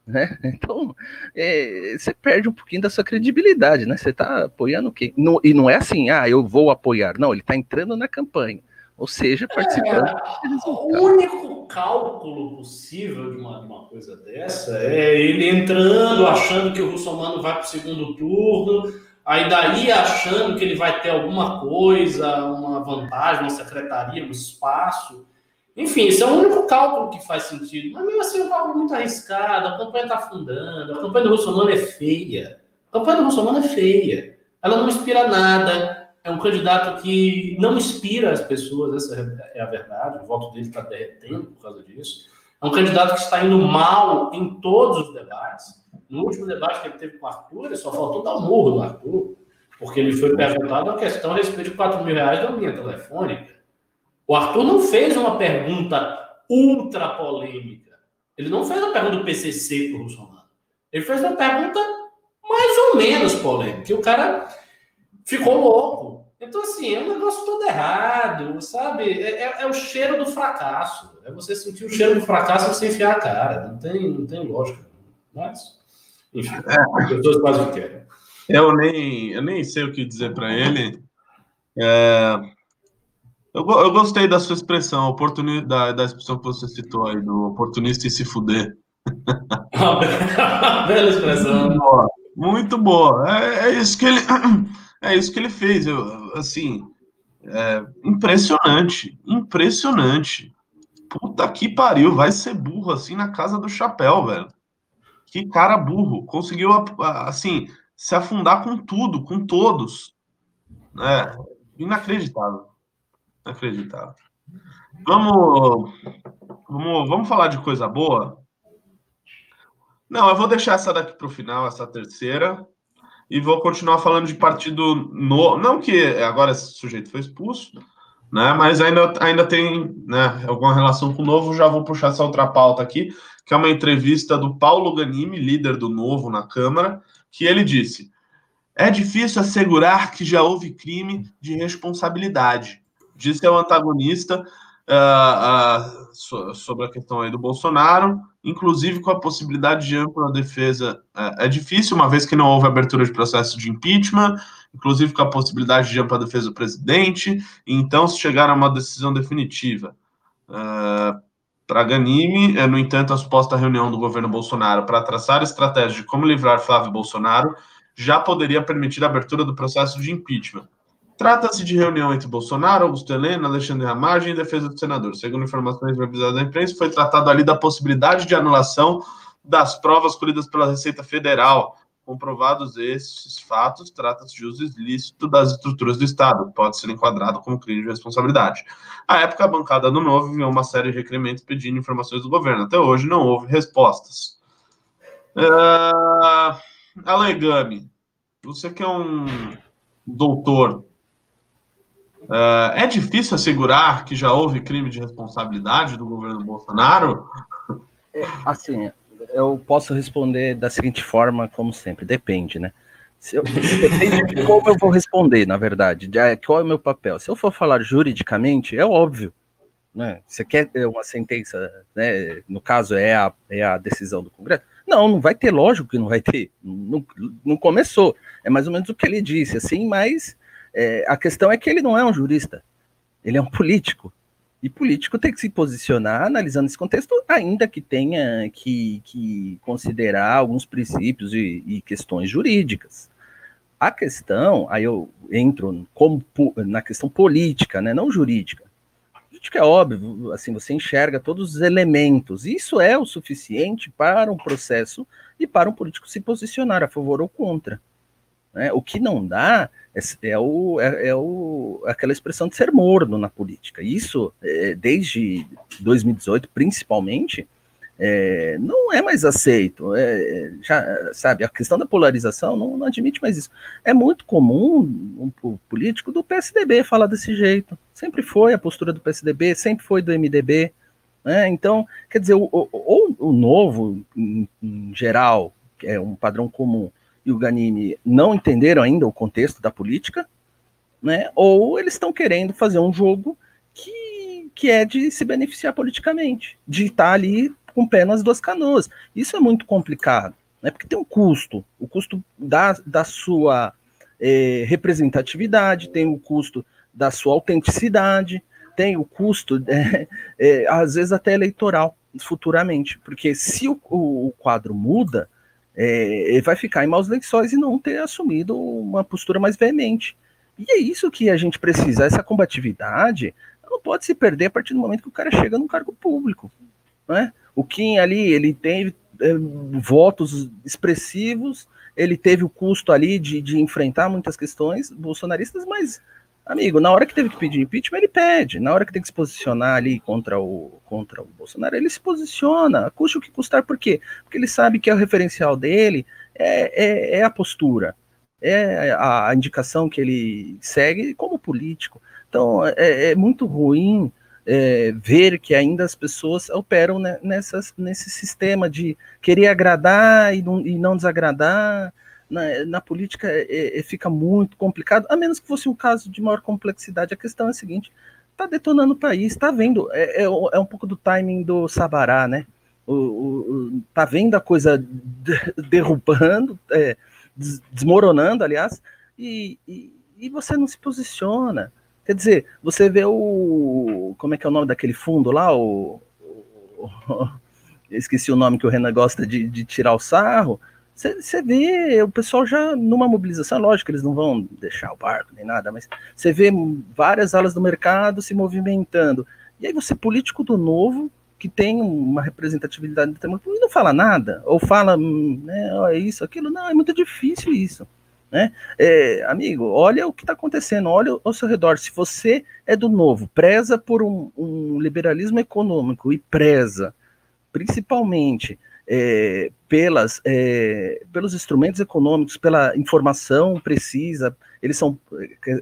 Né? Então, é, você perde um pouquinho da sua credibilidade, né? Você está apoiando o quê? No, e não é assim, ah, eu vou apoiar. Não, ele está entrando na campanha. Ou seja, participando. É, o único cálculo possível de uma, uma, coisa dessa é ele entrando, achando que o Russomano vai para o segundo turno, aí daí achando que ele vai ter alguma coisa, uma vantagem, uma secretaria, um espaço. Enfim, esse é o único cálculo que faz sentido. Mas mesmo assim, é um cálculo muito arriscado, a campanha está afundando, a campanha do Russomano é feia. A campanha do Russomano é feia. Ela não inspira nada é um candidato que não inspira as pessoas, essa é a verdade, o voto dele está derretendo por causa disso. É um candidato que está indo mal em todos os debates. No último debate que ele teve com o Arthur, ele só faltou dar um murro no Arthur, porque ele foi perguntado uma questão a respeito de 4 mil reais da linha telefônica. O Arthur não fez uma pergunta ultra polêmica. Ele não fez uma pergunta do PCC para o Bolsonaro. Ele fez uma pergunta mais ou menos polêmica. E o cara ficou louco. Então, assim, é um negócio todo errado, sabe? É, é, é, o cheiro do fracasso. É você sentir o cheiro do fracasso e você enfiar a cara. Não tem, não tem lógica. Mas, enfim, é. as pessoas fazem o que querem. Eu nem, eu nem sei o que dizer para ele. É, eu, eu gostei da sua expressão, da, da expressão que você citou aí, do oportunista e se fuder. Bela expressão. Muito boa. Muito boa. É, é isso que ele. É isso que ele fez. Eu, assim, é, impressionante, impressionante. Puta que pariu, vai ser burro assim na casa do chapéu, velho. Que cara burro. Conseguiu, assim, se afundar com tudo, com todos. É, inacreditável. Inacreditável. Vamos, vamos, vamos falar de coisa boa? Não, eu vou deixar essa daqui para o final, essa terceira e vou continuar falando de partido no, não que agora esse sujeito foi expulso, né? Mas ainda, ainda tem né, alguma relação com o novo. Já vou puxar essa outra pauta aqui, que é uma entrevista do Paulo Ganimi, líder do Novo na Câmara, que ele disse: é difícil assegurar que já houve crime de responsabilidade. Disse ao antagonista uh, uh, sobre a questão aí do Bolsonaro inclusive com a possibilidade de ampla defesa. É, é, difícil, uma vez que não houve abertura de processo de impeachment, inclusive com a possibilidade de ampla defesa do presidente, então se chegar a uma decisão definitiva. Uh, para Ganime, é, no entanto, a suposta reunião do governo Bolsonaro para traçar estratégia de como livrar Flávio Bolsonaro já poderia permitir a abertura do processo de impeachment. Trata-se de reunião entre Bolsonaro, Augusto Helena, Alexandre Ramagem e defesa do senador. Segundo informações revisadas da imprensa, foi tratado ali da possibilidade de anulação das provas colhidas pela Receita Federal Comprovados esses fatos, trata-se de uso ilícito das estruturas do Estado, pode ser enquadrado como crime de responsabilidade. À época, a bancada do Novo enviou uma série de requerimentos pedindo informações do governo. Até hoje não houve respostas. Uh, Alegame, você que é um doutor, uh, é difícil assegurar que já houve crime de responsabilidade do governo Bolsonaro? É, assim, eu posso responder da seguinte forma, como sempre, depende, né? Se eu, depende de como eu vou responder, na verdade, de, é, qual é o meu papel. Se eu for falar juridicamente, é óbvio, né? Você quer uma sentença, né? No caso, é a, é a decisão do Congresso. Não, não vai ter, lógico que não vai ter. Não, não começou. É mais ou menos o que ele disse, assim, mas é, a questão é que ele não é um jurista, ele é um político. E político tem que se posicionar analisando esse contexto, ainda que tenha que, que considerar alguns princípios e, e, questões jurídicas. A questão, aí eu entro como na questão política, né, não jurídica. Jurídica é óbvio, assim, você enxerga todos os elementos. Isso é o suficiente para um processo e para um político se posicionar a favor ou contra. Né? O que não dá é, é, o, é, é, o, aquela expressão de ser morno na política. Isso, é, desde 2018, principalmente, é, não é mais aceito. É, já, sabe, a questão da polarização não, não, admite mais isso. É muito comum um, político do PSDB falar desse jeito. Sempre foi a postura do PSDB, sempre foi do MDB. Né? Então, quer dizer, o, o, o novo, em, em geral, que é um padrão comum, e o Ganini não entenderam ainda o contexto da política, né? Ou eles estão querendo fazer um jogo que, que é de se beneficiar politicamente, de estar ali com o pé nas duas canoas. Isso é muito complicado, né? Porque tem um custo, o custo da, da sua é, representatividade, tem o custo da sua autenticidade, tem o custo, é, é, às vezes até eleitoral, futuramente, porque se o, o quadro muda, é, vai ficar em maus lençóis e não ter assumido uma postura mais veemente. E é isso que a gente precisa, essa combatividade não pode se perder a partir do momento que o cara chega num cargo público. Né? O Kim ali, ele teve é, votos expressivos, ele teve o custo ali de, de enfrentar muitas questões bolsonaristas, mas Amigo, na hora que teve que pedir impeachment, ele pede. Na hora que tem que se posicionar ali contra o, contra o Bolsonaro, ele se posiciona. Custe o que custar, por quê? Porque ele sabe que é o referencial dele é, é, é a postura, é a, a, indicação que ele segue como político. Então, é, é muito ruim é, ver que ainda as pessoas operam nessas, nesse sistema de querer agradar e não, e não desagradar na, na política é, é, fica muito complicado, a menos que fosse um caso de maior complexidade. A questão é a seguinte: está detonando o país, está vendo, é, é, é, um pouco do timing do Sabará, né? O, o, tá vendo a coisa derrubando, é, desmoronando, aliás, e, e, e, você não se posiciona. Quer dizer, você vê o. Como é que é o nome daquele fundo lá? O, o esqueci o nome que o Renan gosta de, de tirar o sarro. Você vê o pessoal já numa mobilização, lógico que eles não vão deixar o barco nem nada, mas você vê várias alas do mercado se movimentando. E aí você, político do novo, que tem uma representatividade do tema, não fala nada, ou fala, hum, né, é isso, aquilo, não, é muito difícil isso. Né? É, amigo, olha o que está acontecendo, olha ao seu redor. Se você é do novo, preza por um, um liberalismo econômico e preza, principalmente, é, pelas, é, pelos instrumentos econômicos, pela informação precisa, eles são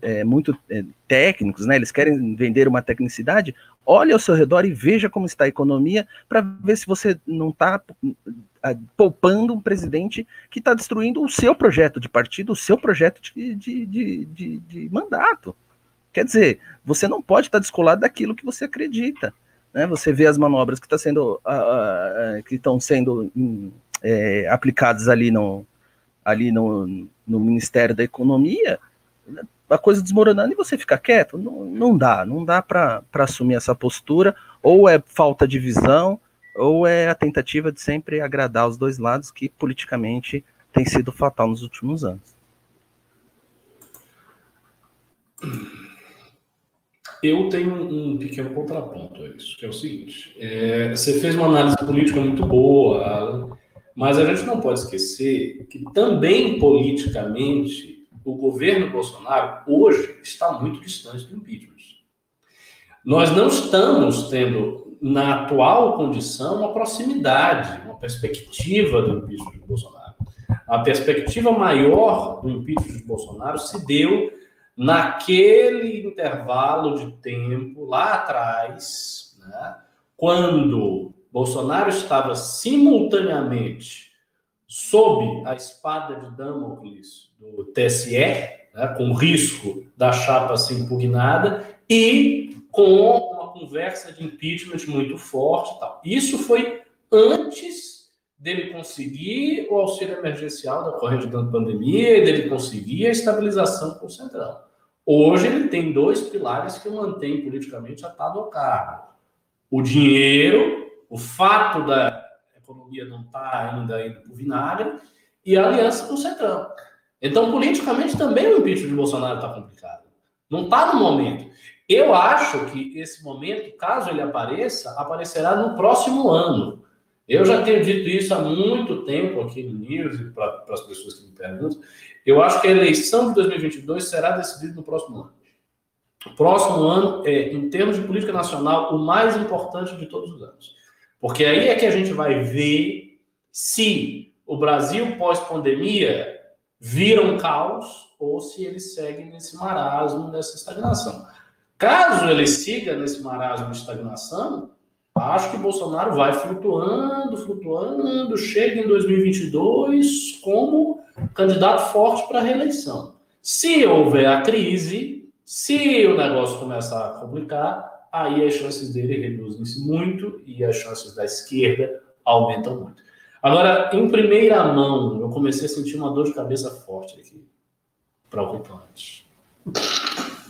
é, muito é, técnicos, né? eles querem vender uma tecnicidade, olhe ao seu redor e veja como está a economia para ver se você não está poupando um presidente que está destruindo o seu projeto de partido, o seu projeto de, de, de, de, de mandato. Quer dizer, você não pode estar tá descolado daquilo que você acredita. Né? Você vê as manobras que, tá sendo, uh, uh, que estão sendo um, é, aplicadas ali, no, ali no, no Ministério da Economia, a coisa desmoronando e você fica quieto, não, não dá, não dá para assumir essa postura, ou é falta de visão, ou é a tentativa de sempre agradar os dois lados, que politicamente tem sido fatal nos últimos anos. Eu tenho um pequeno contraponto a isso, que é o seguinte: é, você fez uma análise política muito boa, Mas a gente não pode esquecer que também politicamente o governo Bolsonaro hoje está muito distante do impeachment. Nós não estamos tendo, na atual condição, uma proximidade, uma perspectiva do impeachment de Bolsonaro. A perspectiva maior do impeachment de Bolsonaro se deu naquele intervalo de tempo lá atrás, né, quando Bolsonaro estava simultaneamente sob a espada de Damocles do TSE, né, com risco da chapa ser impugnada, e com uma conversa de impeachment muito forte. Tal. Isso foi antes dele conseguir o auxílio emergencial da corrente da pandemia e dele conseguir a estabilização com o Centrão. Hoje ele tem dois pilares que mantém politicamente atado ao cargo. O dinheiro, o fato da economia não estar tá ainda indo o vinagre, e a aliança com o Centrão. Então, politicamente, também o impeachment de Bolsonaro está complicado. Não está no momento. Eu acho que esse momento, caso ele apareça, aparecerá no próximo ano. Eu já tenho dito isso há muito tempo aqui no News e para as pessoas que me perguntam. Eu acho que a eleição de 2022 será decidida no próximo ano. O próximo ano é, em termos de política nacional, o mais importante de todos os anos. Porque aí é que a gente vai ver se o Brasil pós-pandemia vira um caos ou se ele segue nesse marasmo, nessa estagnação. Caso ele siga nesse marasmo de estagnação, Acho que Bolsonaro vai flutuando, flutuando, chega em 2022 como candidato forte para a reeleição. Se houver a crise, se o negócio começar a complicar, aí as chances dele reduzem-se muito e as chances da esquerda aumentam muito. Agora, em primeira mão, eu comecei a sentir uma dor de cabeça forte aqui, preocupante.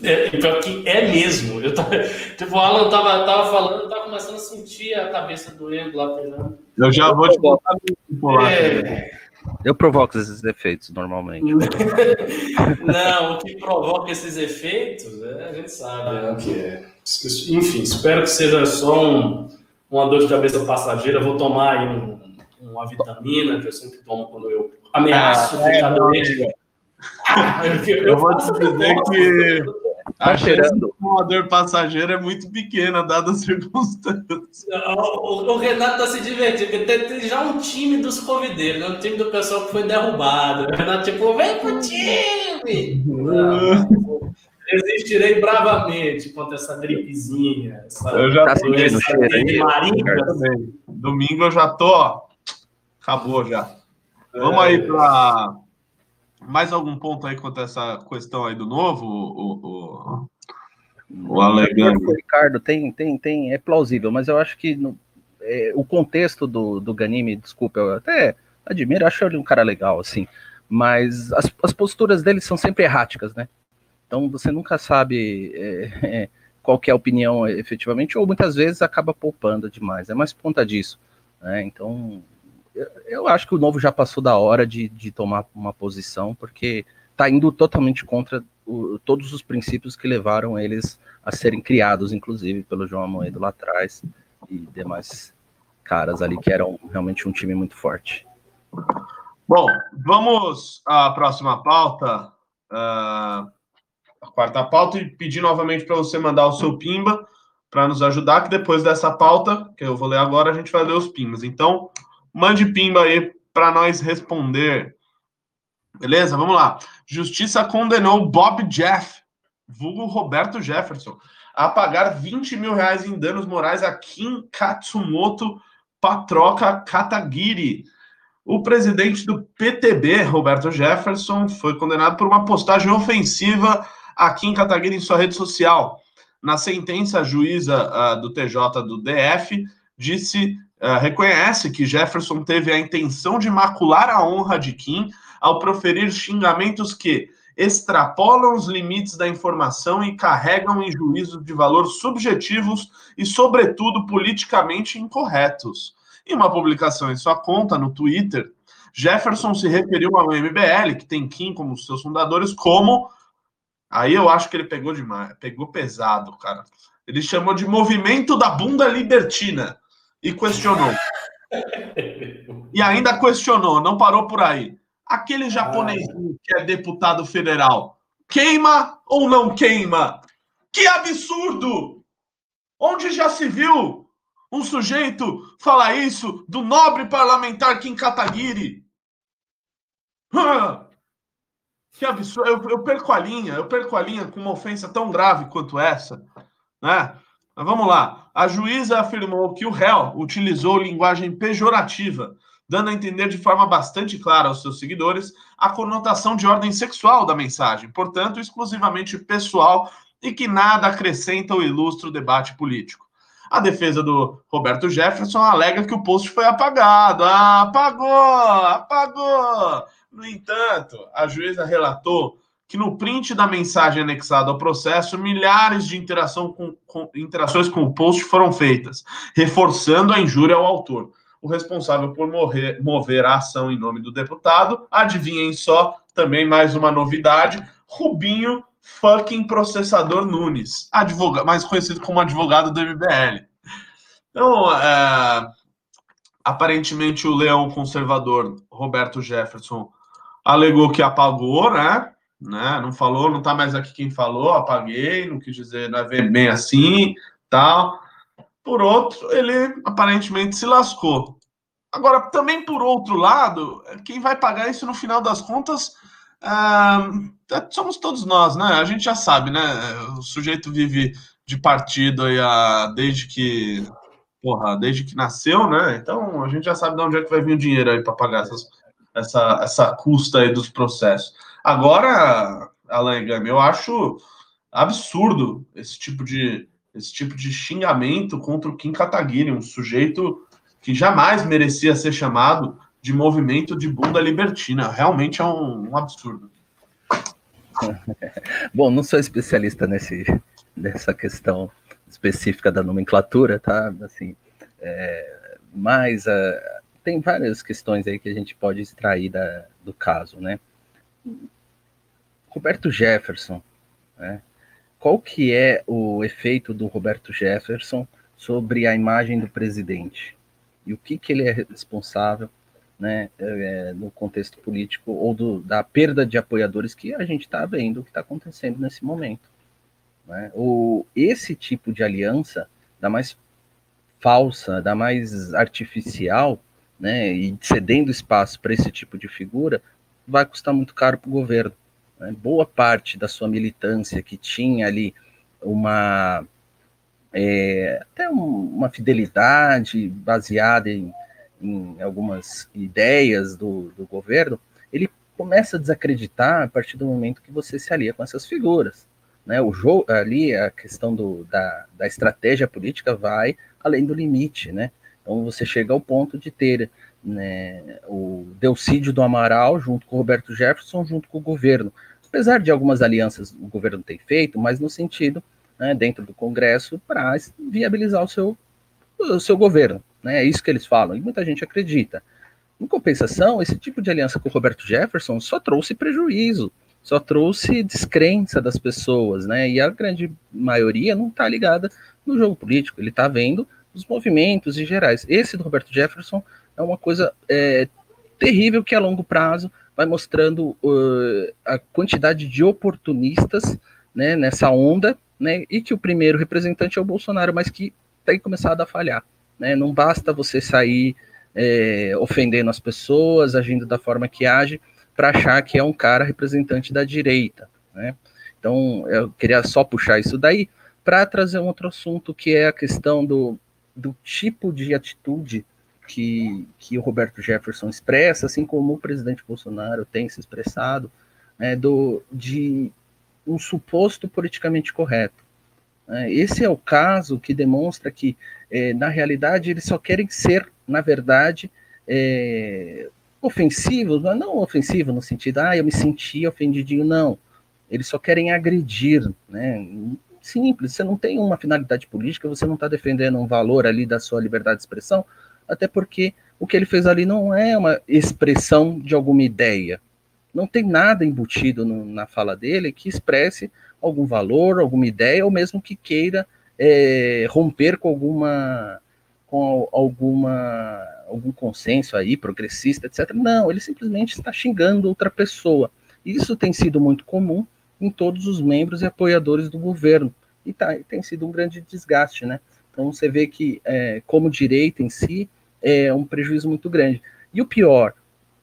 É, pior que é mesmo. Eu tava, tipo, o Alan tava, tava falando, tava começando a sentir a cabeça doendo lá pegando. Eu já vou te botar é... Eu provoco esses efeitos normalmente. Não, o que provoca esses efeitos, é, a gente sabe o que é. Enfim, espero que seja só um, uma dor de cabeça passageira. Vou tomar aí um, uma vitamina que eu sempre tomo quando eu ameaço ah, ficar é, doente. Eu, eu, eu vou te dizer que Tá a cheirando. uma dor passageira é muito pequena, dadas as circunstâncias. O, o, Renato tá se divertindo, porque tem, tem, já um time dos covideiros, né? um time do pessoal que foi derrubado. O Renato, tipo, vem pro time! resistirei bravamente contra essa gripezinha. Essa eu já tá sentindo cheiro Domingo eu já tô, ó, acabou já. Vamos aí para mais algum ponto aí quanto a essa questão aí do novo, o, o, o alegando? Ricardo, tem, tem, tem, é plausível, mas eu acho que no, é, o contexto do, do Ganime, desculpa, eu até admiro, acho ele um cara legal, assim, mas as, as posturas dele são sempre erráticas, né? Então você nunca sabe é, é, qual é a opinião efetivamente, ou muitas vezes acaba poupando demais, é mais por conta disso. Né? Então, eu acho que o novo já passou da hora de, de tomar uma posição, porque está indo totalmente contra o, todos os princípios que levaram eles a serem criados, inclusive pelo João Amoedo lá atrás e demais caras ali que eram realmente um time muito forte. Bom, vamos à próxima pauta, uh, a quarta pauta, e pedir novamente para você mandar o seu pimba para nos ajudar, que depois dessa pauta, que eu vou ler agora, a gente vai ler os pimbas. Então, Mande pimba aí para nós responder. Beleza? Vamos lá. Justiça condenou Bob Jeff, vulgo Roberto Jefferson, a pagar 20 mil reais em danos morais a Kim Katsumoto Patroca Katagiri. O presidente do PTB, Roberto Jefferson, foi condenado por uma postagem ofensiva a Kim Kataguiri em sua rede social. Na sentença, a juíza uh, do TJ do DF disse uh, reconhece que Jefferson teve a intenção de macular a honra de Kim ao proferir xingamentos que extrapolam os limites da informação e carregam em juízos de valor subjetivos e, sobretudo, politicamente incorretos. Em uma publicação em sua conta no Twitter, Jefferson se referiu ao MBL, que tem Kim como seus fundadores, como. Aí eu acho que ele pegou demais, pegou pesado, cara. Ele chamou de movimento da bunda libertina e questionou: E ainda questionou, não parou por aí. Aquele japonês que é deputado federal, queima ou não queima? Que absurdo! Onde já se viu um sujeito falar isso do nobre parlamentar Kim Kataguiri? Que absurdo! Eu, eu, perco a linha, eu perco a linha com uma ofensa tão grave quanto essa, né? Mas vamos lá. A juíza afirmou que o réu utilizou linguagem pejorativa, dando a entender de forma bastante clara aos seus seguidores a conotação de ordem sexual da mensagem, portanto, exclusivamente pessoal e que nada acrescenta ou ilustra o debate político. A defesa do Roberto Jefferson alega que o post foi apagado. Ah, apagou, apagou. No entanto, a juíza relatou que no print da mensagem anexada ao processo, milhares de com, com, interações com o post foram feitas, reforçando a injúria ao autor. O responsável por morrer, mover a ação em nome do deputado, adivinhem só, também mais uma novidade, Rubinho fucking processador Nunes, advogado, mais conhecido como advogado do MBL. Então, é, aparentemente o leão conservador Roberto Jefferson alegou que apagou, né? Né? Não falou, não tá mais aqui quem falou, apaguei, não quis dizer, não é bem assim, tal. Por outro, ele aparentemente se lascou. Agora, também por outro lado, quem vai pagar isso no final das contas ah, somos todos nós, né? A gente já sabe, né? O sujeito vive de partido aí a, desde que porra, desde que nasceu, né? Então a gente já sabe de onde é que vai vir o dinheiro aí para pagar essas, essa, essa custa aí dos processos. Agora, Alan Gami, eu acho absurdo esse tipo de esse tipo de xingamento contra o Kim Kataguiri, um sujeito que jamais merecia ser chamado de movimento de bunda libertina. Realmente é um, um absurdo. Bom, não sou especialista nesse, nessa questão específica da nomenclatura, tá? Assim, é, mas uh, tem várias questões aí que a gente pode extrair da, do caso, né? Roberto Jefferson, né? Qual que é o efeito do Roberto Jefferson sobre a imagem do presidente? E o que, que ele é responsável né, é, no contexto político ou do, da perda de apoiadores que a gente está vendo o que está acontecendo nesse momento. Né? Esse tipo de aliança, da mais falsa, da mais artificial, né, e cedendo espaço para esse tipo de figura, vai custar muito caro para o governo. Né? Boa parte da sua militância que tinha ali uma é, até um, uma fidelidade baseada em, em algumas ideias do, do, governo, ele começa a desacreditar a partir do momento que você se alia com essas figuras. Né? O jogo ali, a questão do, da, da estratégia política vai além do limite, né? Então você chega ao ponto de ter né, o Delcídio do Amaral junto com o Roberto Jefferson, junto com o governo apesar de algumas alianças o governo tem feito, mas no sentido, né, dentro do Congresso, para viabilizar o seu, o seu governo. Né, é isso que eles falam, e muita gente acredita. Em compensação, esse tipo de aliança com o Roberto Jefferson só trouxe prejuízo, só trouxe descrença das pessoas, né? E a grande maioria não está ligada no jogo político, ele está vendo os movimentos em gerais. Esse do Roberto Jefferson é uma coisa é, terrível que a longo prazo vai mostrando uh, a quantidade de oportunistas né, nessa onda, né, e que o primeiro representante é o Bolsonaro, mas que tem começado a falhar. Né? Não basta você sair é, ofendendo as pessoas, agindo da forma que age, para achar que é um cara representante da direita. Né? Então, eu queria só puxar isso daí para trazer um outro assunto, que é a questão do, do tipo de atitude que, que o Roberto Jefferson expressa, assim como o presidente Bolsonaro tem se expressado, né, do, de um suposto politicamente correto. Né. Esse é o caso que demonstra que, é, na realidade, eles só querem ser, na verdade, é, ofensivos, mas não ofensivo no sentido, ah, eu me senti ofendidinho, não. Eles só querem agredir, né? Simples, você não tem uma finalidade política, você não está defendendo um valor ali da sua liberdade de expressão, até porque o que ele fez ali não é uma expressão de alguma ideia. Não tem nada embutido no, na fala dele que expresse algum valor, alguma ideia, ou mesmo que queira é, romper com alguma, com alguma algum consenso aí progressista, etc. Não, ele simplesmente está xingando outra pessoa. Isso tem sido muito comum em todos os membros e apoiadores do governo e tá, tem sido um grande desgaste, né? Então você vê que é, como direita em si é um prejuízo muito grande. E o pior,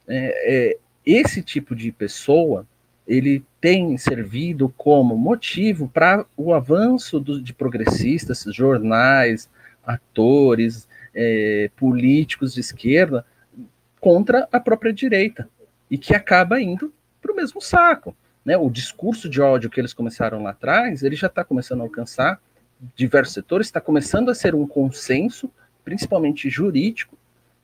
é, é esse tipo de pessoa ele tem servido como motivo para o avanço do, de progressistas, jornais, atores, é, políticos de esquerda contra a própria direita e que acaba indo para o mesmo saco. Né? O discurso de ódio que eles começaram lá atrás, ele já está começando a alcançar diversos setores, está começando a ser um consenso, principalmente jurídico,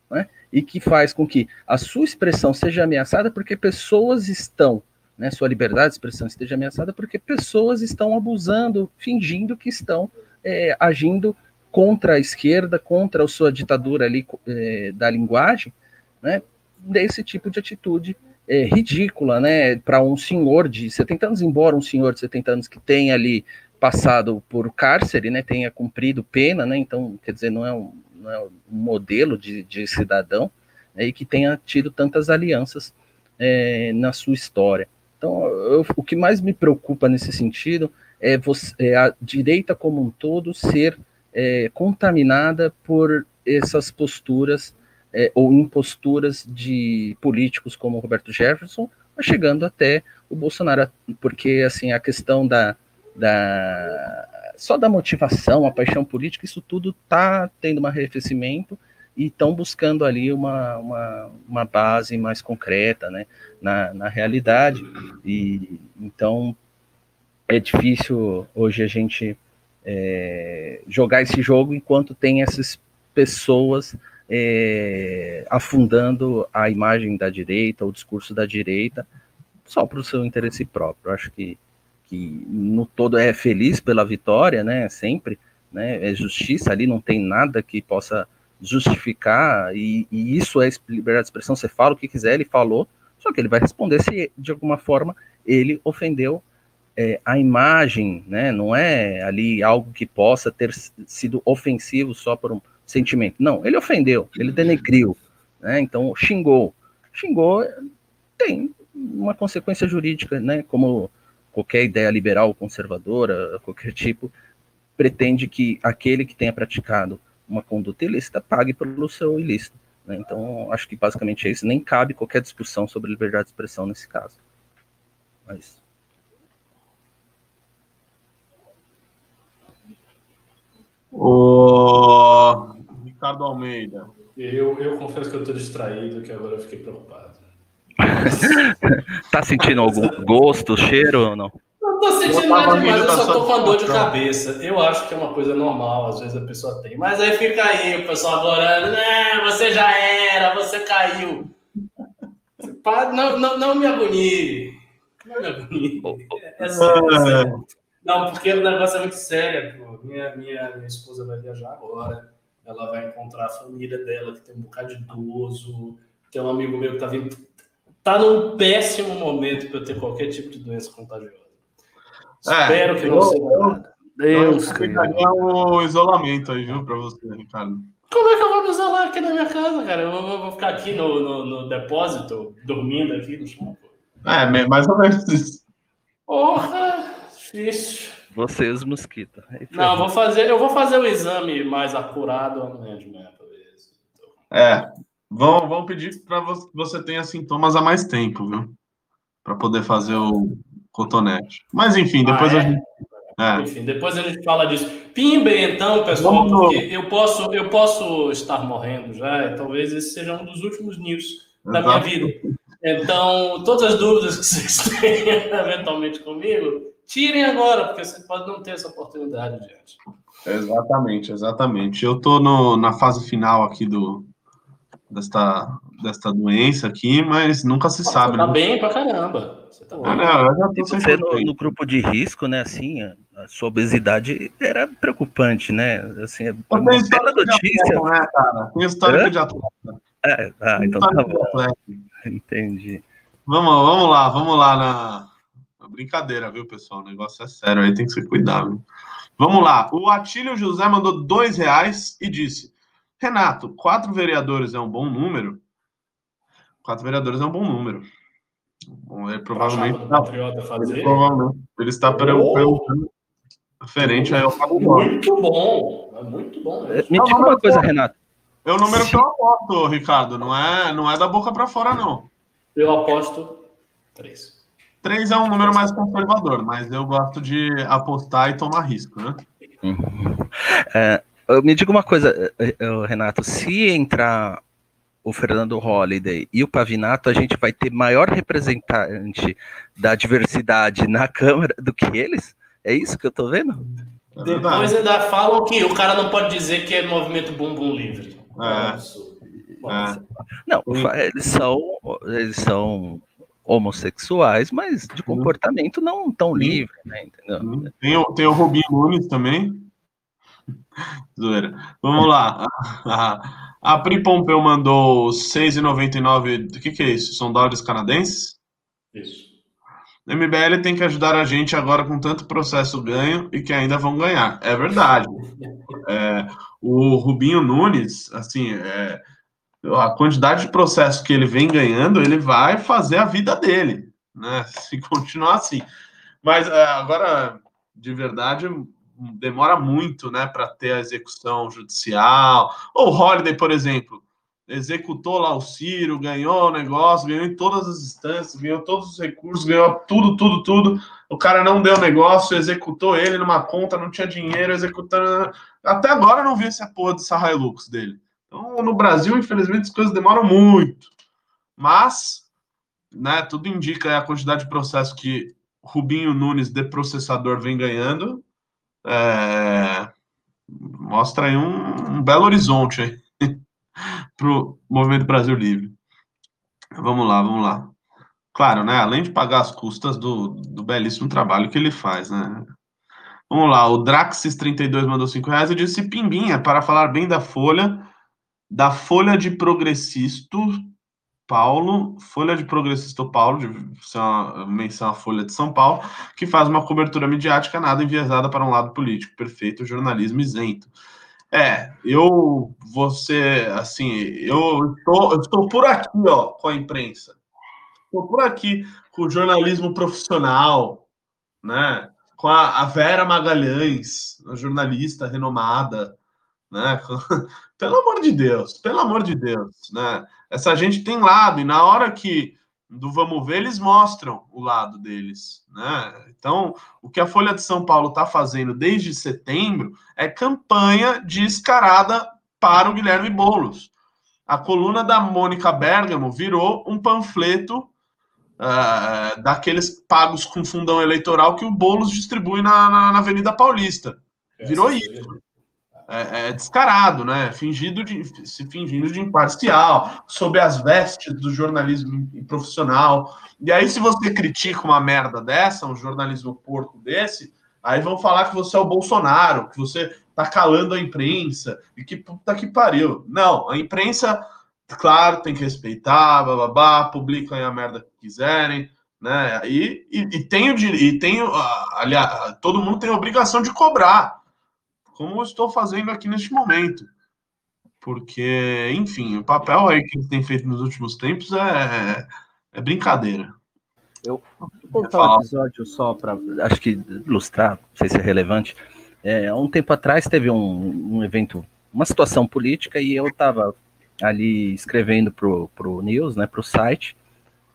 né? e que faz com que a sua expressão seja ameaçada porque pessoas estão né, sua liberdade de expressão esteja ameaçada porque pessoas estão abusando, fingindo que estão é, agindo contra a esquerda, contra a sua ditadura ali é, da linguagem, né, desse tipo de atitude é, ridícula, né, para um senhor de 70 anos, embora um senhor de 70 anos que tenha ali passado por cárcere, né, tenha cumprido pena, né, então, quer dizer, não é um, não é um modelo de, de cidadão, né, e que tenha tido tantas alianças é, na sua história. Então, eu, o que mais me preocupa nesse sentido é, você, é a direita como um todo ser é, contaminada por essas posturas é, ou imposturas de políticos como Roberto Jefferson, chegando até o Bolsonaro, porque assim a questão da, da só da motivação, a paixão política, isso tudo está tendo um arrefecimento e estão buscando ali uma, uma, uma, base mais concreta né, na, na realidade. E então é difícil hoje a gente é, jogar esse jogo enquanto tem essas pessoas é, afundando a imagem da direita, o discurso da direita, só para o seu interesse próprio. Acho que, que no todo é feliz pela vitória, né? Sempre, né? É justiça ali, não tem nada que possa justificar, e, e, isso é liberdade de expressão, você fala o que quiser, ele falou, só que ele vai responder se de alguma forma ele ofendeu é, a imagem, né? Não é ali algo que possa ter sido ofensivo só por um sentimento. Não, ele ofendeu, ele denegriu, né? Então xingou. Xingou tem uma consequência jurídica, né? Como qualquer ideia liberal, conservadora, qualquer tipo, pretende que aquele que tenha praticado uma conduta ilícita, pague pelo seu ilícito. Né? Então, acho que basicamente é isso. Nem cabe qualquer discussão sobre liberdade de expressão nesse caso. Mas... O Ricardo Almeida. Eu, eu confesso que eu estou distraído, que agora eu fiquei preocupado. tá sentindo algum gosto, cheiro ou não? Não tô sentindo nada demais, eu só tô com a dor de cabeça. Eu acho que é uma coisa normal, às vezes a pessoa tem. Mas aí fica aí o pessoal adorando, né? Você já era, você caiu. Não, não, não me agonie. Não me agonie. É sério, é sério. Não, porque o negócio é muito sério. Pô. Minha, minha, minha esposa vai viajar agora. Ela vai encontrar a família dela, que tem um bocado de idoso. Tem um amigo meu que tá vindo. Tá num péssimo momento para eu ter qualquer tipo de doença contagiosa. É, Espero que não seja nada. Deus, eu o isolamento aí, viu, para você, Ricardo. Como é que eu vou me isolar aqui na minha casa, cara? Eu vou, vou ficar aqui no, no, no, depósito, dormindo aqui no chão. É, mais ou menos isso. Porra, difícil. Você os mosquitos. Não, vou fazer, eu vou fazer o exame mais acurado amanhã de manhã para ver. É, vão, vão pedir para que você tenha sintomas há mais tempo, viu? Para poder fazer o, cotonete. Mas enfim, depois ah, é? a gente. É. Enfim, depois a gente fala disso. Pimba, então, pessoal, Vamos porque eu posso, eu posso estar morrendo já, e talvez esse seja um dos últimos news da minha vida. Então, todas as dúvidas que vocês têm eventualmente comigo, tirem agora, porque você pode não ter essa oportunidade diante. Exatamente, exatamente. Eu estou na fase final aqui do, desta, desta doença aqui, mas nunca se Nossa, sabe. Tá né? bem pra caramba. Você tá ah, não, eu já você no, no, grupo de risco, né? Assim, a, a, sua obesidade era preocupante, né? Assim, uma bela notícia. né, cara? Tem história de atleta. É, ah, então tá bom. Entendi. Vamos, vamos lá, vamos lá na. Brincadeira, viu, pessoal? O negócio é sério, aí tem que ser cuidado. Vamos lá. O Atílio José mandou dois reais e disse: Renato, quatro vereadores é um bom número? Quatro vereadores é um bom número. Ele provavelmente, Tá Patriota fazer. ele, provavelmente ele está perguntando referente aí ao Fábio Borges. Muito bom. É muito bom. Me diga uma coisa, Renato. É o número que eu aposto, Ricardo. Não é, não é da boca para fora, não. Eu aposto três. Três é um número mais conservador, mas eu gosto de apostar e tomar risco, né? É, me diga uma coisa, eh, eh, Renato. Se entrar o Fernando Holliday e o Pavinato, a gente vai ter maior representante da diversidade na Câmara do que eles? É isso que eu tô vendo? É Depois ainda falam que o cara não pode dizer que é movimento bumbum livre. Isso. É. Não, eles são, eles são homossexuais, mas de comportamento não tão Sim. livre, né? Entendeu? Tem o, tem o Rubinho Nunes também. Zoeira. Vamos lá. A, Pri Pompeu mandou 6,99. O que, que é isso? São dólares canadenses? Isso. O MBL tem que ajudar a gente agora com tanto processo ganho e que ainda vão ganhar. É verdade. É, o Rubinho Nunes, assim, é, a quantidade de processo que ele vem ganhando, ele vai fazer a vida dele, né? Se continuar assim. Mas é, agora, de verdade, demora muito, né, para ter a execução judicial. Ou o Holiday, por exemplo, executou lá o Ciro, ganhou o negócio, ganhou em todas as instâncias, ganhou todos os recursos, ganhou tudo, tudo, tudo. O cara não deu negócio, executou ele numa conta, não tinha dinheiro, executando. Até agora não vi essa porra dessa Hilux dele. Então, no Brasil, infelizmente, as coisas demoram muito. Mas, né, tudo indica a quantidade de processo que Rubinho Nunes, de processador, vem ganhando. É, Mostra aí um, um belo horizonte para o Movimento Brasil Livre. Vamos lá, vamos lá. Claro, né? Além de pagar as custas do, do belíssimo trabalho que ele faz, né? Vamos lá, o Draxis32 mandou 5 reais e disse Pimbinha para falar bem da Folha, da Folha de Progressisto Paulo, Folha de Progressisto Paulo, de ser uma menção à Folha de São Paulo, que faz uma cobertura midiática nada enviesada para um lado político, perfeito jornalismo isento. É, eu, você, assim, eu estou, eu estou por aqui, ó, com a imprensa. Estou por aqui com o jornalismo profissional, né? Com a, a Vera Magalhães, a jornalista renomada, né? Pelo amor de Deus, pelo amor de Deus, né? Essa gente tem lado, e na hora que do vamos ver, eles mostram o lado deles, né? Então, o que a Folha de São Paulo está fazendo desde setembro é campanha descarada para o Guilherme Boulos. A coluna da Mônica Bergamo virou um panfleto uh, daqueles pagos com fundão eleitoral que o Boulos distribui na, na, na Avenida Paulista. Virou isso. É, é, descarado, né? Fingido de, se fingindo de imparcial, sob as vestes do jornalismo profissional. E aí, se você critica uma merda dessa, um jornalismo porco desse, aí vão falar que você é o Bolsonaro, que você tá calando a imprensa, e que puta que pariu. Não, a imprensa, claro, tem que respeitar, bababá, publicam a merda que quiserem, né? E, e, e tem o e tem, aliás, todo mundo tem a obrigação de cobrar como eu estou fazendo aqui neste momento. Porque, enfim, o papel aí que ele tem feito nos últimos tempos é, é brincadeira. Eu vou contar um episódio só para, acho que ilustrar, não sei se é relevante. É, um tempo atrás teve um, um evento, uma situação política, e eu estava ali escrevendo pro, pro News, né, pro site,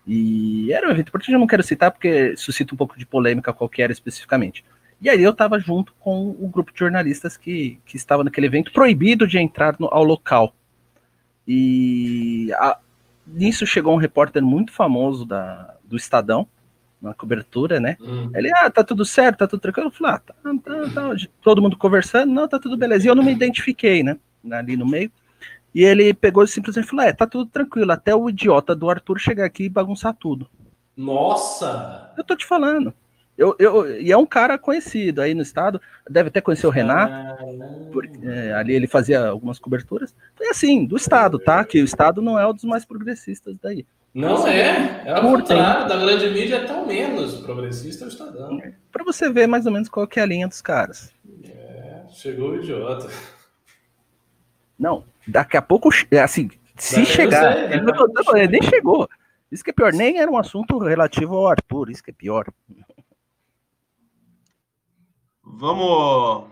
e era um evento importante, eu não quero citar porque suscita um pouco de polêmica qualquer especificamente. E aí eu estava junto com o grupo de jornalistas que, que estava naquele evento, proibido de entrar no, ao local. E a, nisso chegou um repórter muito famoso da, do Estadão, na cobertura, né? Hum. Ele, ah, tá tudo certo, tá tudo tranquilo. Eu falei, ah, tá, tá, tá, todo mundo conversando, não, tá tudo beleza. E eu não me identifiquei, né? Ali no meio. E ele pegou e simplesmente falou, é, tá tudo tranquilo, até o idiota do Arthur chegar aqui e bagunçar tudo. Nossa! Eu tô te falando. Eu, eu, e é um cara conhecido aí no estado, deve até conhecer o Renato, porque, é, ali ele fazia algumas coberturas. Foi assim, do estado, tá? Que o estado não é um dos mais progressistas daí. Não é, é o contrário, da grande mídia é tão menos progressista o Estadão. Para você ver mais ou menos qual que é a linha dos caras. É, chegou o idiota. Não, daqui a pouco, assim, se chegar. Sei, ele, não, ele nem chegou. Isso que é pior, nem era um assunto relativo ao Arthur, isso que é pior. Vamos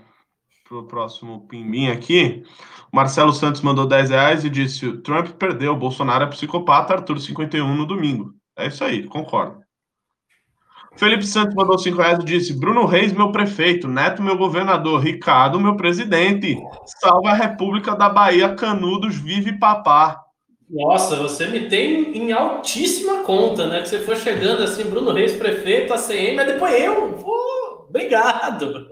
pro próximo pimbim aqui. Marcelo Santos mandou 10 reais e disse: o Trump perdeu, Bolsonaro é psicopata, Arthur 51 no domingo. É isso aí, concordo. Felipe Santos mandou 5 reais e disse: Bruno Reis, meu prefeito, Neto, meu governador, Ricardo, meu presidente. Salva a República da Bahia, Canudos, vive papá. Nossa, você me tem em altíssima conta, né? Que você foi chegando assim, Bruno Reis, prefeito, ACM, mas depois eu. Pô, obrigado.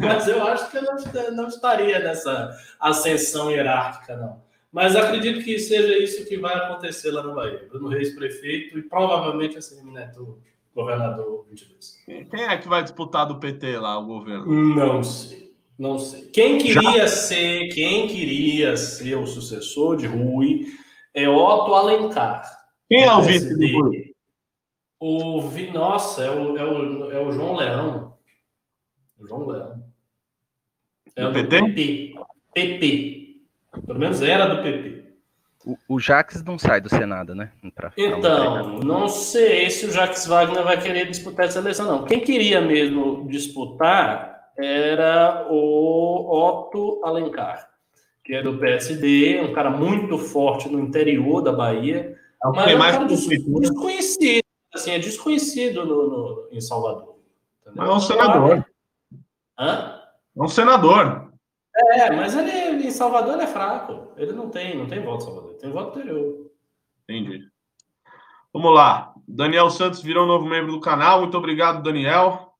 Mas eu acho que eu não, não estaria nessa ascensão hierárquica, não. Mas acredito que seja isso que vai acontecer lá no Bahia. Bruno Reis, prefeito, e provavelmente ACM Neto, governador 22. Quem é que vai disputar do PT lá, o governo? Não sei. Não sei. Quem queria Já? ser, quem queria ser o sucessor de Rui é Otto Alencar. Quem é o vice do Rui? O vi... Nossa, é o, é, o, é o João Leão. O João Leão. É do, PT? PP. PP. Pelo menos era do PP. O, o Jax não sai do Senado, né? Pra, então, não sei se o Jax Wagner vai querer disputar essa eleição, não. Quem queria mesmo disputar era o Otto Alencar, que é do PSD, um cara muito forte no interior da Bahia, é mas é um cara desconhecido, assim, é desconhecido no, no em Salvador. Entendeu? Mas é um senador. Hã? É um senador. É, mas ele em Salvador ele é fraco. Ele não tem, não tem voto em Salvador, tem voto interior. Entendi. Vamos lá. Daniel Santos virou um novo membro do canal. Muito obrigado, Daniel.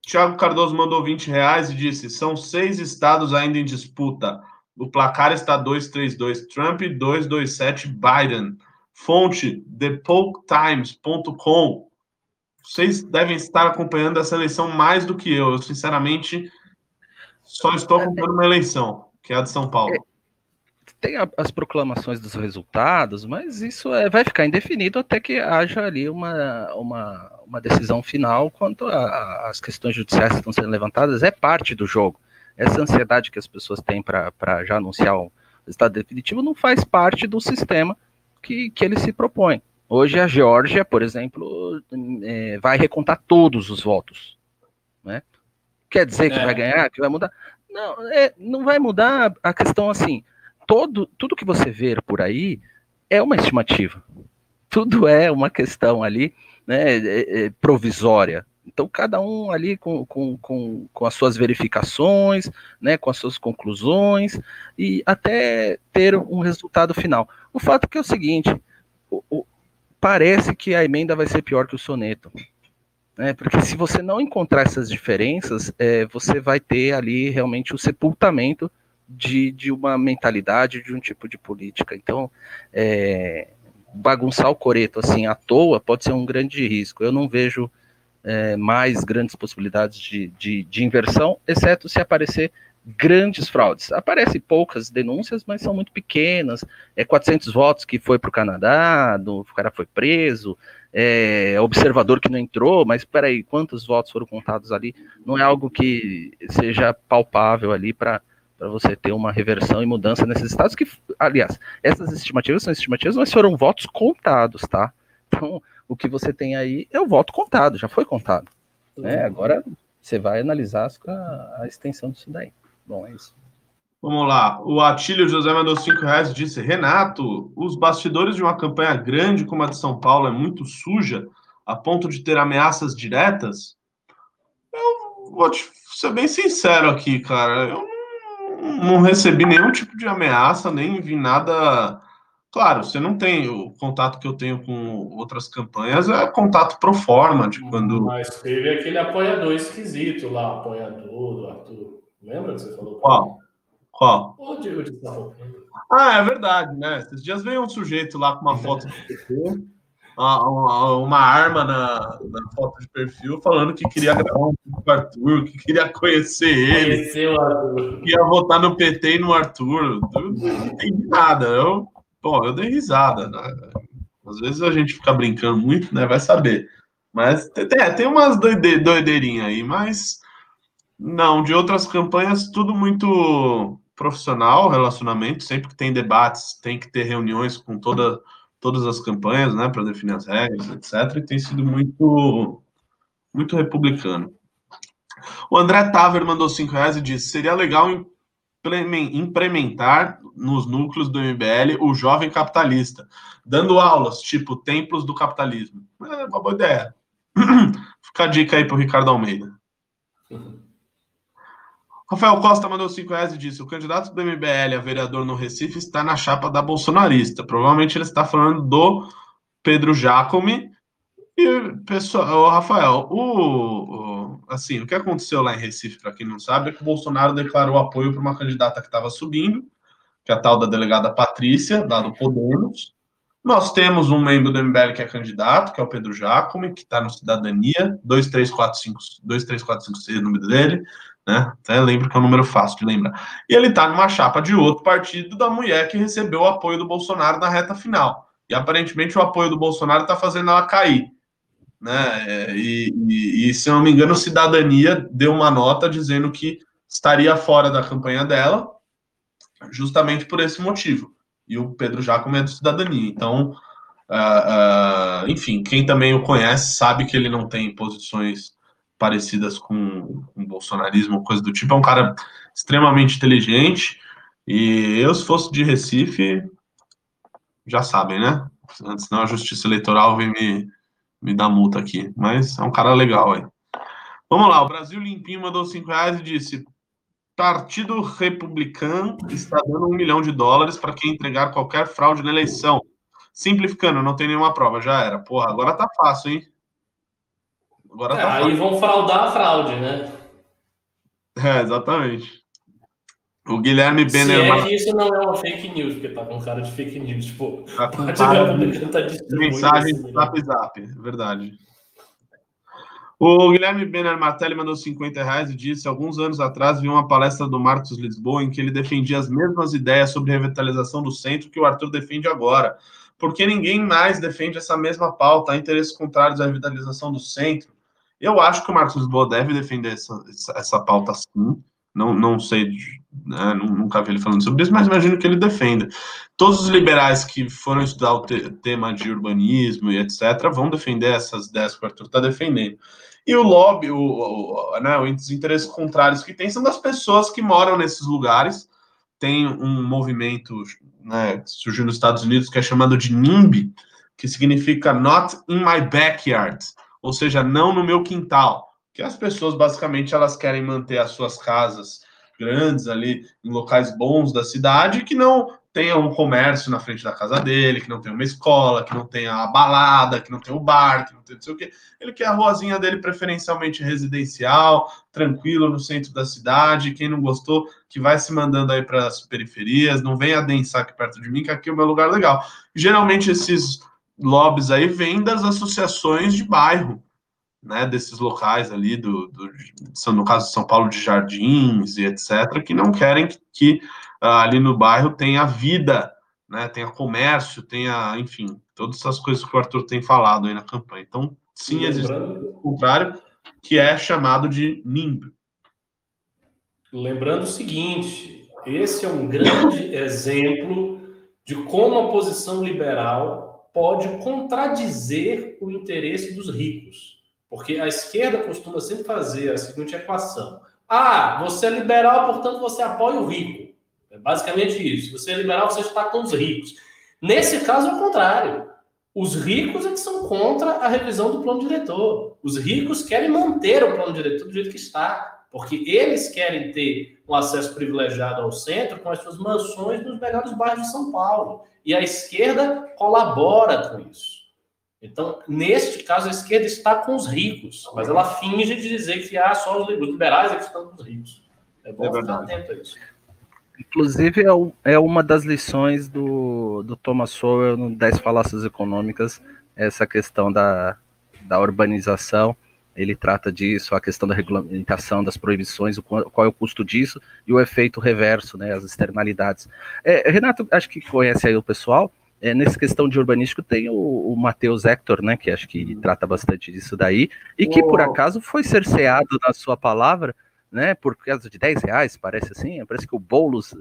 Tiago Cardoso mandou 20 reais e disse: são seis estados ainda em disputa. O placar está 232 Trump e 227 Biden. Fonte thepoketimes.com. Vocês devem estar acompanhando essa eleição mais do que eu. Eu, sinceramente, só estou acompanhando uma eleição que é a de São Paulo. Tem a, as proclamações dos resultados, mas isso é, vai ficar indefinido até que haja ali uma, uma, uma decisão final quanto às questões judiciais que estão sendo levantadas. É parte do jogo. Essa ansiedade que as pessoas têm para já anunciar o resultado definitivo não faz parte do sistema que, que ele se propõe. Hoje a Geórgia, por exemplo, é, vai recontar todos os votos. Né? Quer dizer que é. vai ganhar, que vai mudar? Não, é, não vai mudar a questão assim. Todo, tudo que você vê por aí é uma estimativa. Tudo é uma questão ali né, é, é provisória. Então, cada um ali com, com, com, com, as suas verificações, né, com as suas conclusões, e até ter um resultado final. O fato é que é o seguinte: o, o, parece que a emenda vai ser pior que o soneto. Né? Porque se você não encontrar essas diferenças, é, você vai ter ali realmente o sepultamento de, de uma mentalidade, de um tipo de política. Então, é, bagunçar o coreto assim à toa pode ser um grande risco. Eu não vejo é, mais grandes possibilidades de, de, de, inversão, exceto se aparecer grandes fraudes. Aparecem poucas denúncias, mas são muito pequenas. É 400 votos que foi para o Canadá, do, o cara foi preso, é, observador que não entrou, mas espera aí, quantos votos foram contados ali? Não é algo que seja palpável ali para você ter uma reversão e mudança nesses estados que, aliás, essas estimativas são estimativas, mas foram votos contados, tá? Então, o que você tem aí é o voto contado, já foi contado. Né? Agora você vai analisar a, a extensão disso daí. Bom, é isso. Vamos lá. O Atílio José mandou 5 reais e disse: Renato, os bastidores de uma campanha grande como a de São Paulo é muito suja, a ponto de ter ameaças diretas? Eu vou te ser bem sincero aqui, cara. Eu não recebi nenhum tipo de ameaça, nem vi nada. Claro, você não tem o contato que eu tenho com outras campanhas, é contato pro forma, de quando. Mas teve aquele apoiador esquisito lá, apoiador do Arthur. Lembra que você falou? Qual? Qual? Onde eu Ah, é verdade, né? Esses dias veio um sujeito lá com uma foto de perfil, uma, uma, arma na, na, foto de perfil, falando que queria gravar um com o Arthur, que queria conhecer ele. Conhecer o Arthur. Que ia votar no PT e no Arthur. Não entendi nada. Eu, bom, eu dei risada, né? Às vezes a gente fica brincando muito, né? Vai saber. Mas tem, tem umas doide, doideirinhas aí, mas não, de outras campanhas, tudo muito profissional relacionamento, sempre que tem debates, tem que ter reuniões com toda, todas as campanhas, né, para definir as regras, etc. E tem sido muito, muito republicano. O André Taver mandou cinco reais e disse: seria legal implementar nos núcleos do MBL o jovem capitalista, dando aulas, tipo templos do capitalismo. É uma boa ideia. Fica a dica aí para o Ricardo Almeida. Rafael Costa mandou 5 reais e disse: o candidato do MBL a vereador no Recife está na chapa da bolsonarista. Provavelmente ele está falando do Pedro Jacome. E, pessoal, Rafael, o, o, assim, o que aconteceu lá em Recife, para quem não sabe, é que o Bolsonaro declarou apoio para uma candidata que estava subindo, que é a tal da delegada Patrícia, da do Podemos. Nós temos um membro do MBL que é candidato, que é o Pedro Jacome, que está no Cidadania, 23455, 23456 o número dele né? Até lembro que é um número fácil de lembrar. E ele está numa chapa de outro partido da mulher que recebeu o apoio do Bolsonaro na reta final. E aparentemente o apoio do Bolsonaro está fazendo ela cair. Né? E, e, e, se eu não me engano, Cidadania deu uma nota dizendo que estaria fora da campanha dela, justamente por esse motivo. E o Pedro Jacome é do Cidadania. Então, uh, uh, enfim, quem também o conhece sabe que ele não tem posições parecidas com, o bolsonarismo, coisa do tipo. É um cara extremamente inteligente. E eu, se fosse de Recife, já sabem, né? Senão a justiça eleitoral vem me, me dar multa aqui. Mas é um cara legal aí. Vamos lá, o Brasil Limpinho mandou 5 reais e disse: Partido Republicano está dando um milhão de dólares para quem entregar qualquer fraude na eleição. Simplificando, não tem nenhuma prova, já era. Porra, agora tá fácil, hein? Agora é, tá aí vão fraudar a fraude, né? É, exatamente. O Guilherme Benner. Se é que isso não é uma fake news, porque tá com cara de fake news. Tipo, tá com cara de... tá mensagem do zap zap, verdade. O Guilherme Benner Martelli mandou 50 reais e disse: alguns anos atrás vi uma palestra do Marcos Lisboa em que ele defendia as mesmas ideias sobre revitalização do centro que o Arthur defende agora. Porque ninguém mais defende essa mesma pauta, há interesses contrários à revitalização do centro. Eu acho que o Marcos Lisboa deve defender essa, essa pauta sim. Não, não sei, né, nunca vi ele falando sobre isso, mas imagino que ele defenda. Todos os liberais que foram estudar o te, tema de urbanismo e etc. vão defender essas ideias que o Arthur está defendendo. E o lobby, o, o, né, os interesses contrários que tem são das pessoas que moram nesses lugares. Tem um movimento né, surgiu nos Estados Unidos que é chamado de NIMBY, que significa Not in My Backyard ou seja, não no meu quintal. Que as pessoas basicamente elas querem manter as suas casas grandes ali em locais bons da cidade que não tenha um comércio na frente da casa dele, que não tenha uma escola, que não tenha a balada, que não tenha o bar, que não tenha não sei o quê. Ele quer a ruazinha dele preferencialmente residencial, tranquilo no centro da cidade. Quem não gostou, que vai se mandando aí para as periferias, não venha adensar aqui perto de mim, que aqui é o meu lugar legal. Geralmente esses lobbies aí vêm das associações de bairro, né, desses locais ali, do, do, no caso de São Paulo, de jardins e etc., que não querem que, que uh, ali no bairro tenha vida, né, tenha comércio, tenha, enfim, todas essas coisas que o Arthur tem falado aí na campanha. Então, sim, existe o contrário, que é chamado de NIMB. Lembrando o seguinte, esse é um grande exemplo de como a posição liberal pode contradizer o interesse dos ricos. Porque a esquerda costuma sempre fazer a seguinte equação: ah, você é liberal, portanto você apoia o rico. É basicamente isso. Você é liberal, você está com os ricos. Nesse caso, é o contrário. Os ricos é são contra a revisão do plano diretor. Os ricos querem manter o plano diretor do jeito que está, porque eles querem ter um acesso privilegiado ao centro com as suas mansões nos melhores bairros de São Paulo. E a esquerda colabora com isso. Então, neste caso, a esquerda está com os ricos, mas ela finge de dizer que ah, só os liberais é que estão com os ricos. É bom é ficar atento a isso. Inclusive, é, é uma das lições do, do Thomas Sowell no 10 Falácias Econômicas, essa questão da, da urbanização. Ele trata disso, a questão da regulamentação, das proibições, o, qual é o custo disso e o efeito reverso, né, as externalidades. É, Renato, acho que conhece aí o pessoal. É, nessa questão de urbanístico tem o, o Matheus Hector, né, que acho que trata bastante disso daí, e que por acaso foi cerceado na sua palavra né? Por causa de 10 reais, parece assim. Parece que o Boulos.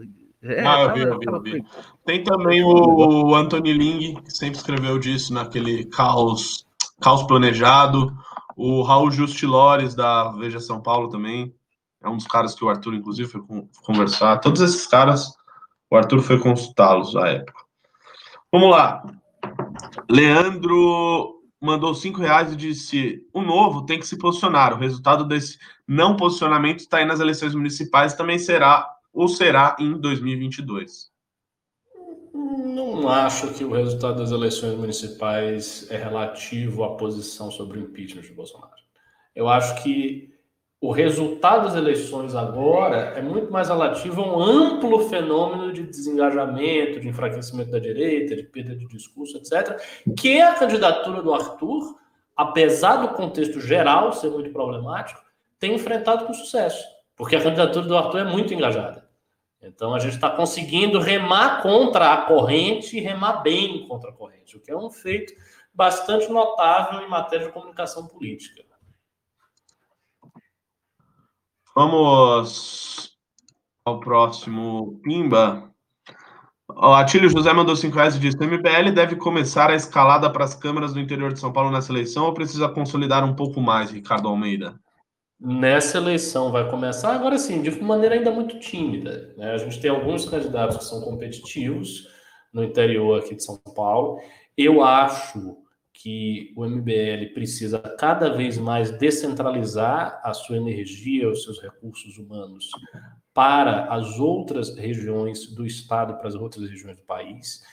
É, ah, eu vi, eu vi, eu vi. Tem também o Anthony Ling, que sempre escreveu disso naquele caos, caos planejado. O Raul Justilores, da Veja São Paulo, também. É um dos caras que o Arthur, inclusive, foi conversar. Todos esses caras, o Arthur foi consultá-los à época. Vamos lá. Leandro mandou cinco reais e disse: o novo tem que se posicionar. O resultado desse não posicionamento está aí nas eleições municipais, também será ou será em 2022. Não acho que o resultado das eleições municipais é relativo à posição sobre o impeachment de Bolsonaro. Eu acho que o resultado das eleições agora é muito mais relativo a um amplo fenômeno de desengajamento, de enfraquecimento da direita, de perda de discurso, etc., que a candidatura do Arthur, apesar do contexto geral ser muito problemático, tem enfrentado com sucesso, porque a candidatura do Arthur é muito engajada. Então a gente está conseguindo remar contra a corrente e remar bem contra a corrente, o que é um feito bastante notável em matéria de comunicação política. Vamos ao próximo Pimba. O Atílio José mandou 5 reais e disse: MBL deve começar a escalada para as câmaras do interior de São Paulo nessa eleição ou precisa consolidar um pouco mais, Ricardo Almeida? Nessa eleição vai começar, agora sim, de maneira ainda muito tímida. Né? A gente tem alguns candidatos que são competitivos no interior aqui de São Paulo. Eu acho que o MBL precisa cada vez mais descentralizar a sua energia, os seus recursos humanos para as outras regiões do estado, para as outras regiões do país,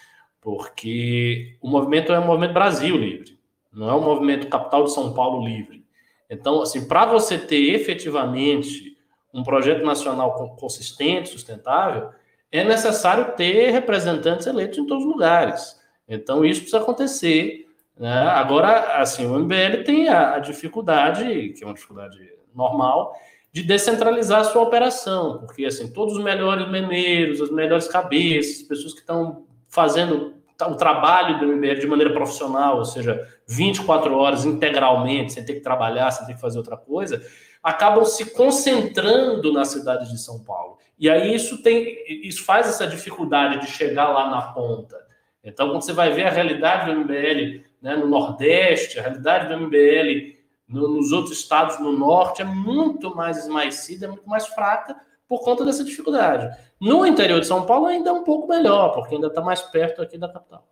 porque o movimento é um movimento Brasil livre, não é um movimento capital de São Paulo livre. Então, assim, para você ter efetivamente um projeto nacional consistente, sustentável, é necessário ter representantes eleitos em todos os lugares. Então, isso precisa acontecer né? Agora, assim, o MBL tem a, a, dificuldade, que é uma dificuldade normal, de descentralizar a sua operação, porque assim, todos os melhores meneiros, as melhores cabeças, pessoas que estão fazendo o trabalho do MBL de maneira profissional, ou seja, 24 horas integralmente, sem ter que trabalhar, sem ter que fazer outra coisa, acabam se concentrando na cidade de São Paulo. E aí isso tem, isso faz essa dificuldade de chegar lá na ponta. Então, quando você vai ver a realidade do MBL né, no Nordeste, a realidade do MBL no, nos outros estados no Norte é muito mais esmaecida, é muito mais fraca por conta dessa dificuldade. No interior de São Paulo ainda é um pouco melhor, porque ainda está mais perto aqui da capital.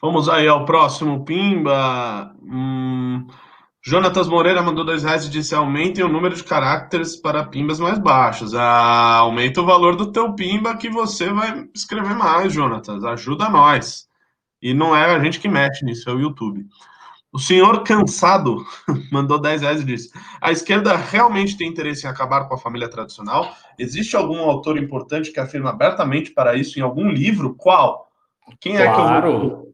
Vamos aí ao próximo Pimba. Hum, Jonatas Moreira mandou dois reais e disse: aumentem o número de caracteres para pimbas mais baixos. Ah, aumenta o valor do teu pimba que você vai escrever mais, Jonatas. Ajuda nós. E não é a gente que mete nisso, é o YouTube. O senhor cansado mandou 10 reais e disse: A esquerda realmente tem interesse em acabar com a família tradicional? Existe algum autor importante que afirma abertamente para isso em algum livro? Qual? Quem claro. é que eu. Claro!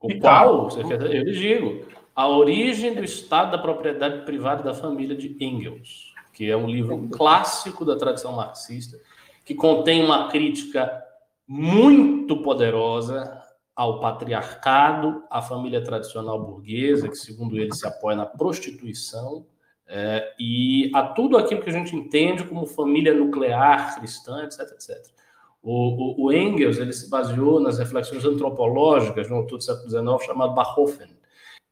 O qual? Eu lhe digo. A Origem do Estado da Propriedade Privada da Família de Engels, que é um livro clássico da tradição marxista, que contém uma crítica muito poderosa ao patriarcado, à família tradicional burguesa, que, segundo ele, se apoia na prostituição, é, e a tudo aquilo que a gente entende como família nuclear cristã, etc, etc. O, o, o Engels ele se baseou nas reflexões antropológicas de um autor do século XIX chamado Bachofen,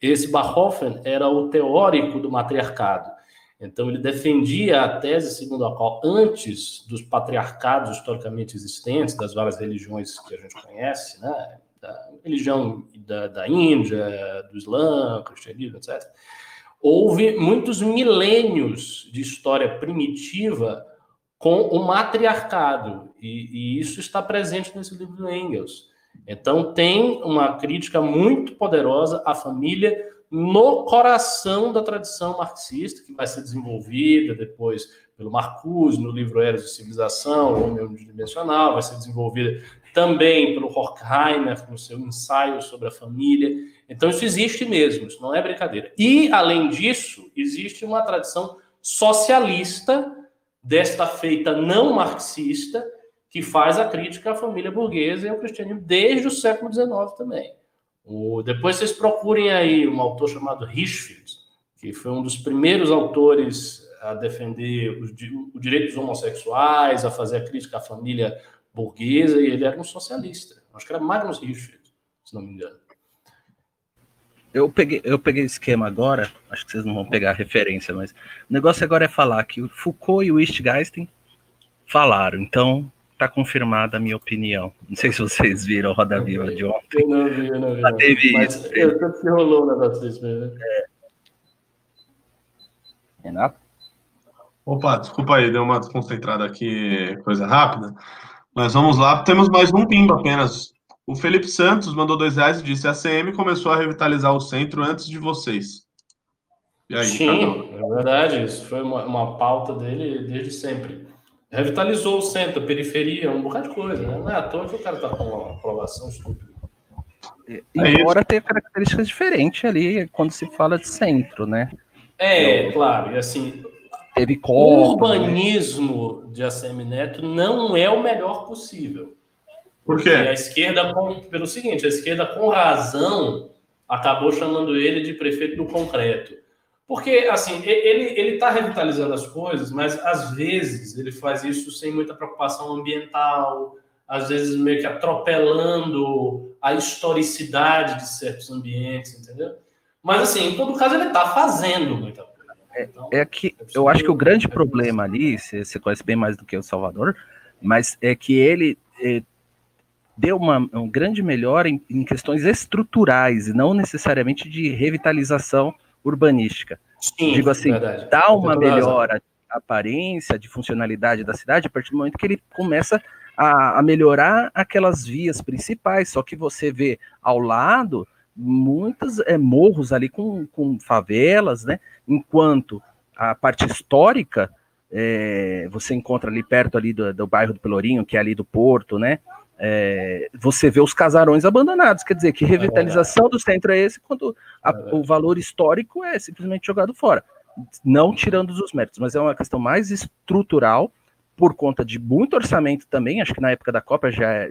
esse Bachofen era o teórico do matriarcado. Então, ele defendia a tese segundo a qual, antes dos patriarcados historicamente existentes, das várias religiões que a gente conhece, né, da religião da, da Índia, do Islã, cristianismo, etc., houve muitos milênios de história primitiva com o matriarcado, e, e isso está presente nesse livro do Engels. Então, tem uma crítica muito poderosa à família no coração da tradição marxista, que vai ser desenvolvida depois pelo Marcuse, no livro Eras de Civilização, Homem Unidimensional, vai ser desenvolvida também pelo Horkheimer, no seu ensaio sobre a família. Então, isso existe mesmo, isso não é brincadeira. E, além disso, existe uma tradição socialista, desta feita não marxista, que faz a crítica à família burguesa e ao cristianismo desde o século XIX também. O, depois vocês procurem aí um autor chamado Richfield, que foi um dos primeiros autores a defender os, o direito dos homossexuais, a fazer a crítica à família burguesa, e ele era um socialista. Acho que era Magnus Hirschfeld, se não me engano. Eu peguei, eu peguei esquema agora, acho que vocês não vão pegar a referência, mas o negócio agora é falar que o Foucault e o Wittgenstein falaram, então tá confirmada a minha opinião. Não sei se vocês viram a Roda Viva de ontem. Eu não vi, eu não vi. Não. Teve mas isso. Eu sei que rolou o negócio desse mesmo. É. Renato? Opa, desculpa aí, deu uma desconcentrada aqui, coisa rápida. Mas vamos lá, temos mais um pimba apenas. O Felipe Santos mandou dois reais e disse: a CM começou a revitalizar o centro antes de vocês. Aí, Sim, é verdade. Isso foi uma, uma pauta dele desde sempre. Revitalizou o centro, a periferia, um bocado de coisa. Né? Não é à toa que o cara está com uma aprovação estúpida. É embora tenha características diferentes ali quando se fala de centro, né? É, claro. E assim, Teve o urbanismo né? de ACM Neto não é o melhor possível. Por quê? a esquerda, pelo seguinte, a esquerda, com razão, acabou chamando ele de prefeito do concreto. Porque, assim, ele está revitalizando as coisas, mas às vezes ele faz isso sem muita preocupação ambiental, às vezes meio que atropelando a historicidade de certos ambientes, entendeu? Mas, assim, em todo caso, ele está fazendo muita coisa. É, é que eu acho que o grande problema ali, você, você conhece bem mais do que o Salvador, mas é que ele é, deu uma, um grande melhora em, em, questões estruturais e não necessariamente de revitalização urbanística. Sim, Digo assim, verdade. dá uma melhora de aparência, de funcionalidade da cidade a partir do momento que ele começa a, a melhorar aquelas vias principais, só que você vê ao lado muitos é, morros ali com, com favelas, né? Enquanto a parte histórica é, você encontra ali perto ali do, do, bairro do Pelourinho, que é ali do Porto, né? É, você vê os casarões abandonados, quer dizer, que revitalização do centro é esse, quando a, o valor histórico é simplesmente jogado fora. Não tirando os méritos, mas é uma questão mais estrutural, por conta de muito orçamento também, acho que na época da Copa já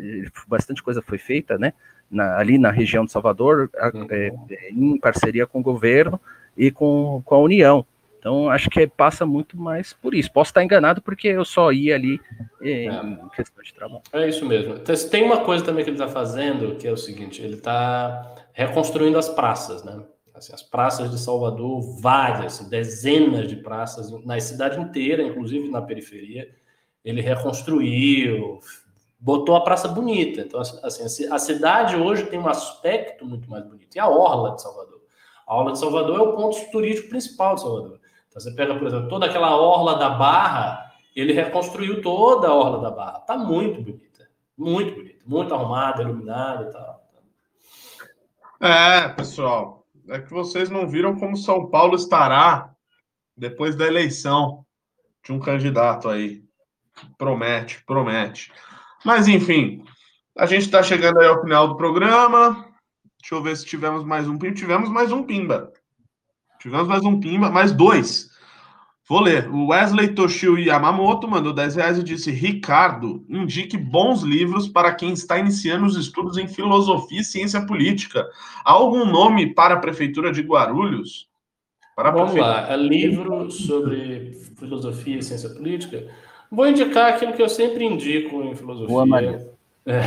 bastante coisa foi feita, né? Na, ali na região de Salvador, uhum. é, em parceria com o governo e com, com a União. Então, acho que passa muito mais por isso. Posso estar enganado porque eu só ia ali em é. questão de trabalho. É isso mesmo. Tem uma coisa também que ele está fazendo, que é o seguinte: ele está reconstruindo as praças, né? Assim, as praças de Salvador, várias, dezenas de praças na cidade inteira, inclusive na periferia. Ele reconstruiu, botou a praça bonita. Então, assim, a cidade hoje tem um aspecto muito mais bonito. E a Orla de Salvador? A Orla de Salvador é o ponto turístico principal de Salvador. Então, você pega, por exemplo, toda aquela Orla da Barra, ele reconstruiu toda a Orla da Barra. Tá muito bonita. Muito bonita. Muito arrumada, iluminada e tal. É, pessoal. É que vocês não viram como São Paulo estará depois da eleição de um candidato aí. Promete, promete. Mas, enfim, a gente está chegando aí ao final do programa. Deixa eu ver se tivemos mais um pimba. Tivemos mais um pimba. Tivemos mais um pimba, mais dois. Vou ler. O Wesley Toshio Yamamoto mandou 10 reais e disse: Ricardo, indique bons livros para quem está iniciando os estudos em filosofia e ciência política. Há algum nome para a Prefeitura de Guarulhos? Para Vamos lá. É livro sobre filosofia e ciência política? Vou indicar aquilo que eu sempre indico em filosofia. Boa, Maria. É.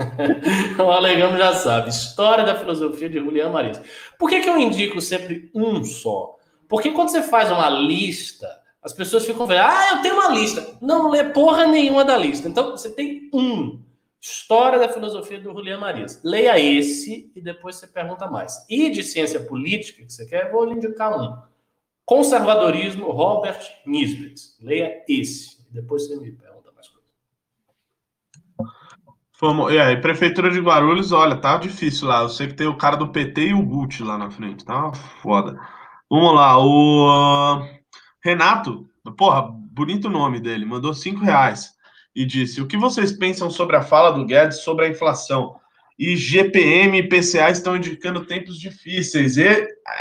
o Alegamos já sabe. História da filosofia de Julián Marins. Por que, que eu indico sempre um só? Porque quando você faz uma lista, as pessoas ficam vendo, ah, eu tenho uma lista. Não lê porra nenhuma da lista. Então, você tem um. História da filosofia do Julián Marins. Leia esse e depois você pergunta mais. E de ciência política, que você quer, vou lhe indicar um. Conservadorismo, Robert Nisbet. Leia esse. Depois você me pergunta mais coisas. Fomos, é, e Prefeitura de Guarulhos, olha, tá difícil lá. Eu sei que tem o cara do PT e o Gucci lá na frente, tá foda. Vamos lá, o uh, Renato, porra, bonito nome dele, mandou cinco reais e disse: O que vocês pensam sobre a fala do Guedes sobre a inflação? E GPM e PCA estão indicando tempos difíceis. E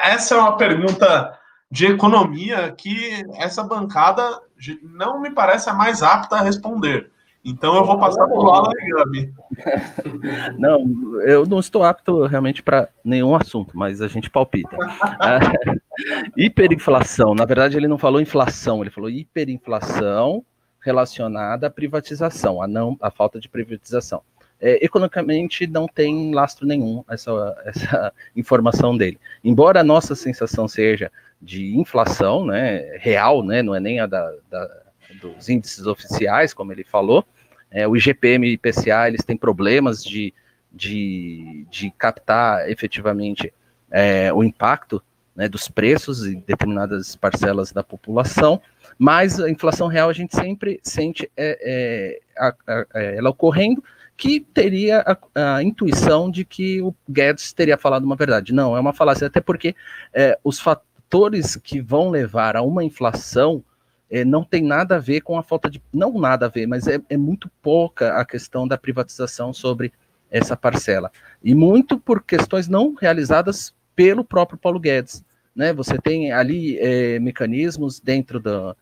essa é uma pergunta de economia que essa bancada não me parece a mais apta a responder. Então eu vou passar o Alan Gami. Não, eu não estou apto realmente para nenhum assunto, mas a gente palpita. hiperinflação, na verdade ele não falou inflação, ele falou hiperinflação relacionada à privatização, a não a falta de privatização. É, economicamente não tem lastro nenhum essa, essa informação dele. Embora a nossa sensação seja de inflação, né, real, né, não é nem a da, da dos índices oficiais, como ele falou, é, o IGPM e o IPCA, eles têm problemas de, de, de captar efetivamente é, o impacto né, dos preços em determinadas parcelas da população, mas a inflação real a gente sempre sente é, é a, a, é, ela ocorrendo, que teria a, a, intuição de que o Guedes teria falado uma verdade. Não, é uma falácia, até porque é, os fatores que vão levar a uma inflação é, não tem nada a ver com a falta de. Não nada a ver, mas é, é muito pouca a questão da privatização sobre essa parcela. E muito por questões não realizadas pelo próprio Paulo Guedes. Né? Você tem ali é, mecanismos dentro do,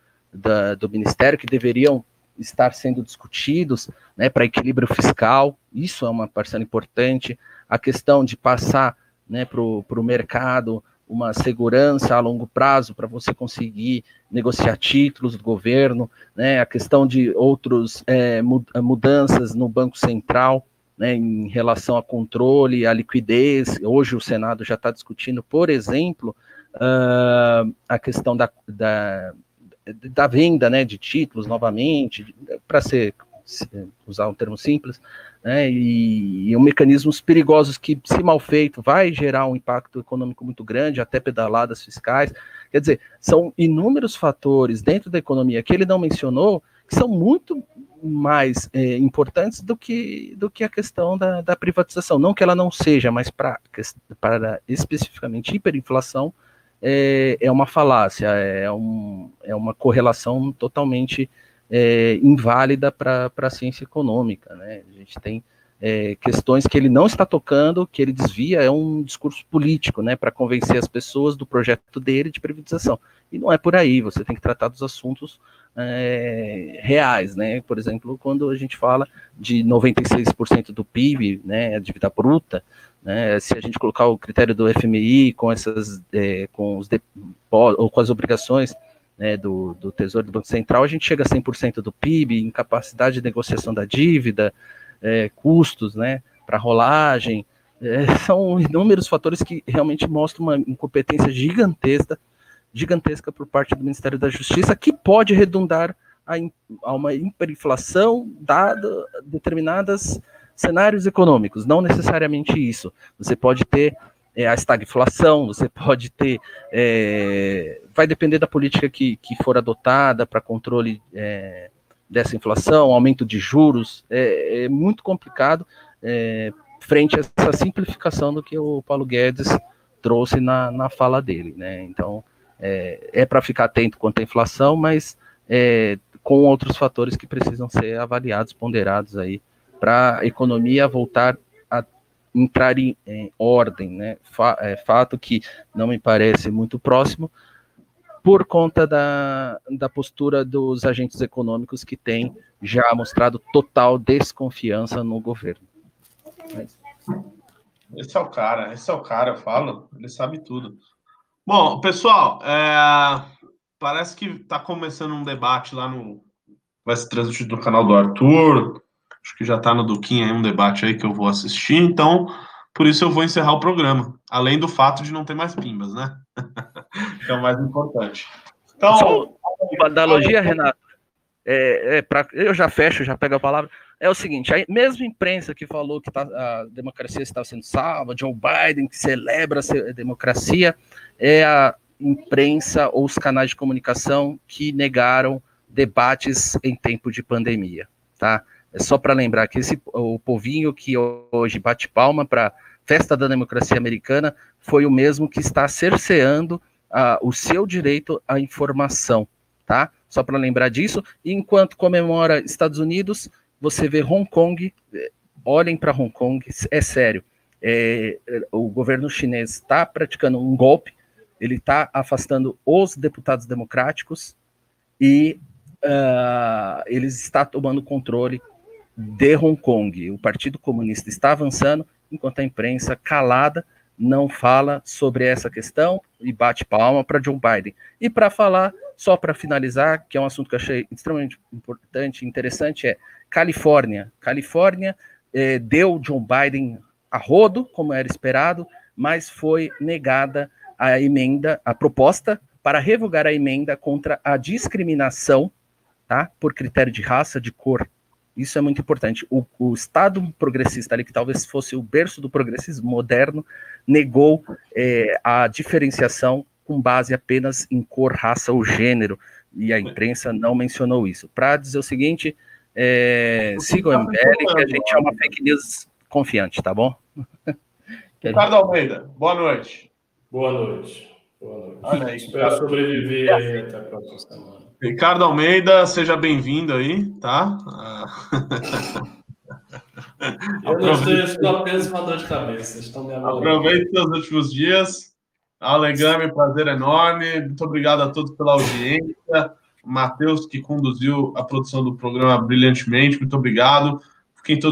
do Ministério que deveriam estar sendo discutidos né, para equilíbrio fiscal, isso é uma parcela importante. A questão de passar né, para o mercado uma segurança a longo prazo para você conseguir negociar títulos do governo, né, a questão de outras é, mudanças no Banco Central, né, em relação a controle, a liquidez. Hoje o Senado já está discutindo, por exemplo, uh, a questão da, da, da, venda né, de títulos novamente, para ser usar um termo simples, né, e, e mecanismos perigosos que, se mal feito, vai gerar um impacto econômico muito grande, até pedaladas fiscais. Quer dizer, são inúmeros fatores dentro da economia que ele não mencionou que são muito mais é, importantes do que, do que a questão da, da privatização. Não que ela não seja, mas para especificamente hiperinflação é, é uma falácia, é, um, é uma correlação totalmente é, inválida para a ciência econômica. Né? A gente tem é, questões que ele não está tocando, que ele desvia, é um discurso político, né, para convencer as pessoas do projeto dele de privatização. E não é por aí, você tem que tratar dos assuntos é, reais, né? Por exemplo, quando a gente fala de 96% do PIB, né, a dívida bruta, né, se a gente colocar o critério do FMI com essas, é, com os ou com as obrigações né, do, do Tesouro do Banco Central, a gente chega a 100% do PIB, incapacidade de negociação da dívida, é, custos né, para rolagem, é, são inúmeros fatores que realmente mostram uma incompetência gigantesca, gigantesca por parte do Ministério da Justiça, que pode redundar a, a uma hiperinflação dada determinados cenários econômicos, não necessariamente isso. Você pode ter é, a estagflação, você pode ter. É, vai depender da política que, que for adotada para controle é, dessa inflação, aumento de juros, é, é muito complicado é, frente a essa simplificação do que o Paulo Guedes trouxe na, na fala dele. Né? Então, é, é para ficar atento quanto à inflação, mas com outros fatores que precisam ser avaliados, ponderados aí, para a economia voltar entrar em, em ordem, né? Fa é, fato que não me parece muito próximo, por conta da, da postura dos agentes econômicos que têm já mostrado total desconfiança no governo. Esse é o cara, esse é o cara, eu falo, ele sabe tudo. Bom, pessoal, é, parece que está começando um debate lá no. Vai se transmitir no canal do Arthur, Acho que já está no Duquinha aí um debate aí que eu vou assistir, então por isso eu vou encerrar o programa. Além do fato de não ter mais pimbas, né? que é o mais importante. Então, Só uma analogia, Renato. É, é pra, eu já fecho, já pego a palavra. É o seguinte: a mesma imprensa que falou que tá, a democracia está sendo salva, Joe Biden que celebra a democracia, é a imprensa ou os canais de comunicação que negaram debates em tempo de pandemia, tá? É só para lembrar que esse, o povinho que hoje bate palma para festa da democracia americana foi o mesmo que está cerceando uh, o seu direito à informação, tá? Só para lembrar disso. E enquanto comemora Estados Unidos, você vê Hong Kong. Eh, olhem para Hong Kong, é sério. É, o governo chinês está praticando um golpe, ele está afastando os deputados democráticos e uh, eles está tomando controle de Hong Kong. O Partido Comunista está avançando, enquanto a imprensa calada não fala sobre essa questão e bate palma para John Biden. E para falar, só para finalizar, que é um assunto que eu achei extremamente importante e interessante, é Califórnia. Califórnia eh, deu John Biden a rodo, como era esperado, mas foi negada a emenda, a proposta para revogar a emenda contra a discriminação, tá, por critério de raça, de cor. Isso é muito importante. O, o Estado progressista ali, que talvez fosse o berço do progressismo moderno, negou é, a diferenciação com base apenas em cor, raça ou gênero, e a imprensa não mencionou isso. Para dizer o seguinte, é, sigam o MBL, que a gente é uma fake news confiante, tá bom? Ricardo Almeida, boa noite. Boa noite. Boa noite. Olha aí. Espero sobreviver aí até a próxima semana. Ricardo Almeida, seja bem-vindo aí, tá? Eu não estou, estou apenas uma dor de cabeça. Estão me Aproveite seus últimos dias. Alegame, prazer enorme. Muito obrigado a todos pela audiência. Matheus, que conduziu a produção do programa brilhantemente, muito obrigado.